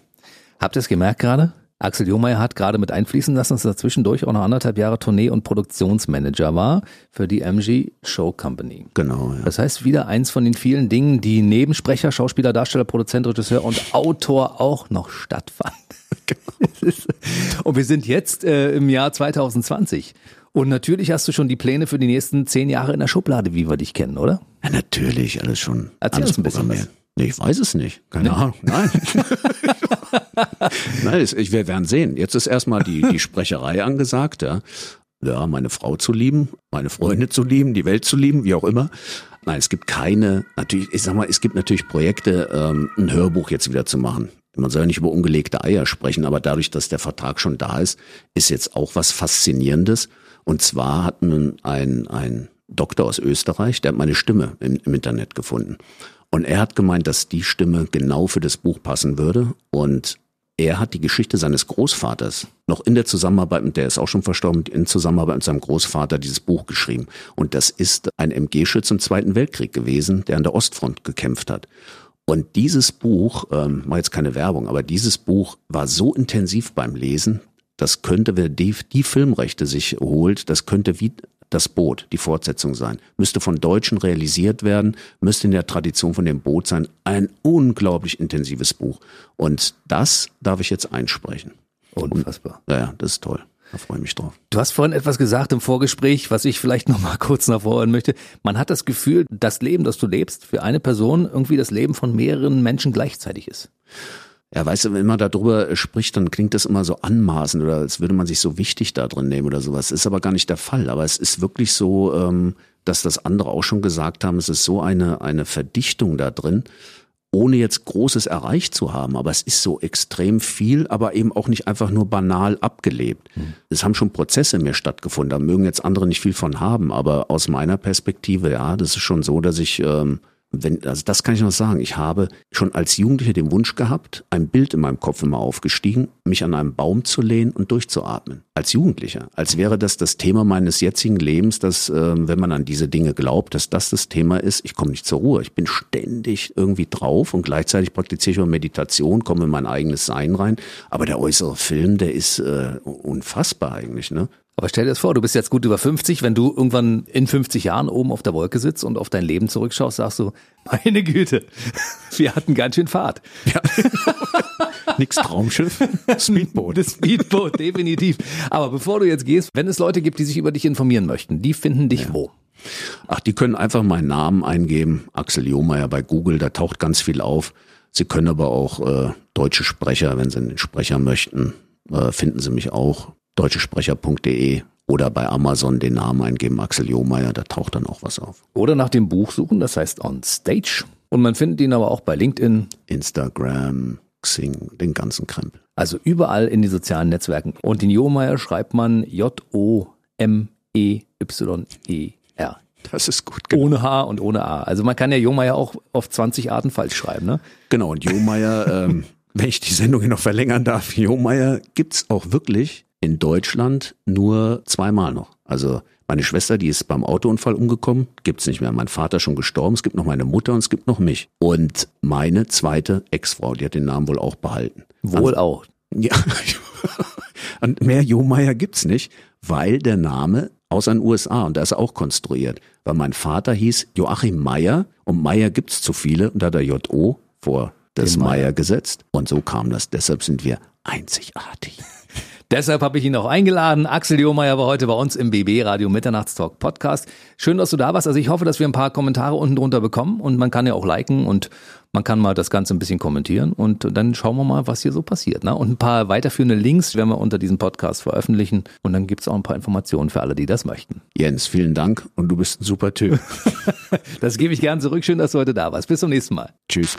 Habt ihr es gemerkt gerade? Axel Johmeier hat gerade mit einfließen lassen, dass er zwischendurch auch noch anderthalb Jahre Tournee- und Produktionsmanager war für die MG Show Company. Genau. Ja. Das heißt, wieder eins von den vielen Dingen, die neben Sprecher, Schauspieler, Darsteller, Produzent, Regisseur und Autor auch noch stattfanden. Genau. und wir sind jetzt äh, im Jahr 2020. Und natürlich hast du schon die Pläne für die nächsten zehn Jahre in der Schublade, wie wir dich kennen, oder? Ja, natürlich, alles schon. Erzähl alles uns ein bisschen was. Nee, ich weiß es nicht. Keine nee. Ahnung. Nein. Nein, ich, wir werden sehen. Jetzt ist erstmal die, die Sprecherei angesagt, ja. Ja, meine Frau zu lieben, meine Freunde zu lieben, die Welt zu lieben, wie auch immer. Nein, es gibt keine, natürlich, ich sag mal, es gibt natürlich Projekte, ähm, ein Hörbuch jetzt wieder zu machen. Man soll ja nicht über ungelegte Eier sprechen, aber dadurch, dass der Vertrag schon da ist, ist jetzt auch was Faszinierendes. Und zwar hat man ein, ein Doktor aus Österreich, der hat meine Stimme im, im Internet gefunden. Und er hat gemeint, dass die Stimme genau für das Buch passen würde. Und er hat die Geschichte seines Großvaters noch in der Zusammenarbeit, mit der ist auch schon verstorben, in Zusammenarbeit mit seinem Großvater dieses Buch geschrieben. Und das ist ein MG-Schütz im Zweiten Weltkrieg gewesen, der an der Ostfront gekämpft hat. Und dieses Buch, ähm, mal jetzt keine Werbung, aber dieses Buch war so intensiv beim Lesen, das könnte, wer die, die Filmrechte sich holt, das könnte wie das Boot, die Fortsetzung sein. Müsste von Deutschen realisiert werden, müsste in der Tradition von dem Boot sein. Ein unglaublich intensives Buch. Und das darf ich jetzt einsprechen. Unfassbar. Und, ja, das ist toll. Da freue ich mich drauf. Du hast vorhin etwas gesagt im Vorgespräch, was ich vielleicht noch mal kurz nachvorhören möchte. Man hat das Gefühl, das Leben, das du lebst, für eine Person irgendwie das Leben von mehreren Menschen gleichzeitig ist. Ja, weißt du, wenn man darüber spricht, dann klingt das immer so anmaßend oder als würde man sich so wichtig da drin nehmen oder sowas. Ist aber gar nicht der Fall. Aber es ist wirklich so, ähm, dass das andere auch schon gesagt haben, es ist so eine, eine Verdichtung da drin, ohne jetzt Großes erreicht zu haben. Aber es ist so extrem viel, aber eben auch nicht einfach nur banal abgelebt. Mhm. Es haben schon Prozesse mir stattgefunden. Da mögen jetzt andere nicht viel von haben. Aber aus meiner Perspektive, ja, das ist schon so, dass ich ähm, wenn, also das kann ich noch sagen. Ich habe schon als Jugendlicher den Wunsch gehabt, ein Bild in meinem Kopf immer aufgestiegen, mich an einem Baum zu lehnen und durchzuatmen. Als Jugendlicher. Als wäre das das Thema meines jetzigen Lebens, dass, äh, wenn man an diese Dinge glaubt, dass das das Thema ist. Ich komme nicht zur Ruhe. Ich bin ständig irgendwie drauf und gleichzeitig praktiziere ich auch Meditation, komme in mein eigenes Sein rein. Aber der äußere Film, der ist äh, unfassbar eigentlich, ne? Aber stell dir das vor, du bist jetzt gut über 50, wenn du irgendwann in 50 Jahren oben auf der Wolke sitzt und auf dein Leben zurückschaust, sagst du, meine Güte, wir hatten ganz schön Fahrt. Ja. Nix Traumschiff, Speedboot. Das Speedboot, definitiv. Aber bevor du jetzt gehst, wenn es Leute gibt, die sich über dich informieren möchten, die finden dich ja. wo? Ach, die können einfach meinen Namen eingeben, Axel Johmeier bei Google, da taucht ganz viel auf. Sie können aber auch äh, deutsche Sprecher, wenn Sie einen Sprecher möchten, äh, finden Sie mich auch deutschesprecher.de oder bei Amazon den Namen eingeben, Axel Johmeier, da taucht dann auch was auf. Oder nach dem Buch suchen, das heißt On Stage. Und man findet ihn aber auch bei LinkedIn, Instagram, Xing, den ganzen Krempel. Also überall in den sozialen Netzwerken. Und den Johmeier schreibt man J-O-M-E-Y-E-R. Das ist gut. Genau. Ohne H und ohne A. Also man kann ja Johmeier auch auf 20 Arten falsch schreiben, ne? Genau, und Johmeier, ähm, wenn ich die Sendung hier noch verlängern darf, Johmeier gibt's auch wirklich in Deutschland nur zweimal noch. Also meine Schwester, die ist beim Autounfall umgekommen, gibt's nicht mehr. Mein Vater schon gestorben, es gibt noch meine Mutter und es gibt noch mich. Und meine zweite Ex-Frau, die hat den Namen wohl auch behalten. Wohl auch. Ja. und mehr Johmeier gibt's nicht, weil der Name aus den USA und da ist er auch konstruiert. Weil mein Vater hieß Joachim Meyer und Meyer gibt's zu viele und da hat er JO vor das Meyer gesetzt und so kam das. Deshalb sind wir einzigartig. Deshalb habe ich ihn auch eingeladen. Axel Johmeier war heute bei uns im BB Radio Mitternachtstalk Podcast. Schön, dass du da warst. Also ich hoffe, dass wir ein paar Kommentare unten drunter bekommen und man kann ja auch liken und man kann mal das Ganze ein bisschen kommentieren und dann schauen wir mal, was hier so passiert. Ne? Und ein paar weiterführende Links werden wir unter diesem Podcast veröffentlichen und dann gibt es auch ein paar Informationen für alle, die das möchten. Jens, vielen Dank und du bist ein super Typ. das gebe ich gern zurück. Schön, dass du heute da warst. Bis zum nächsten Mal. Tschüss.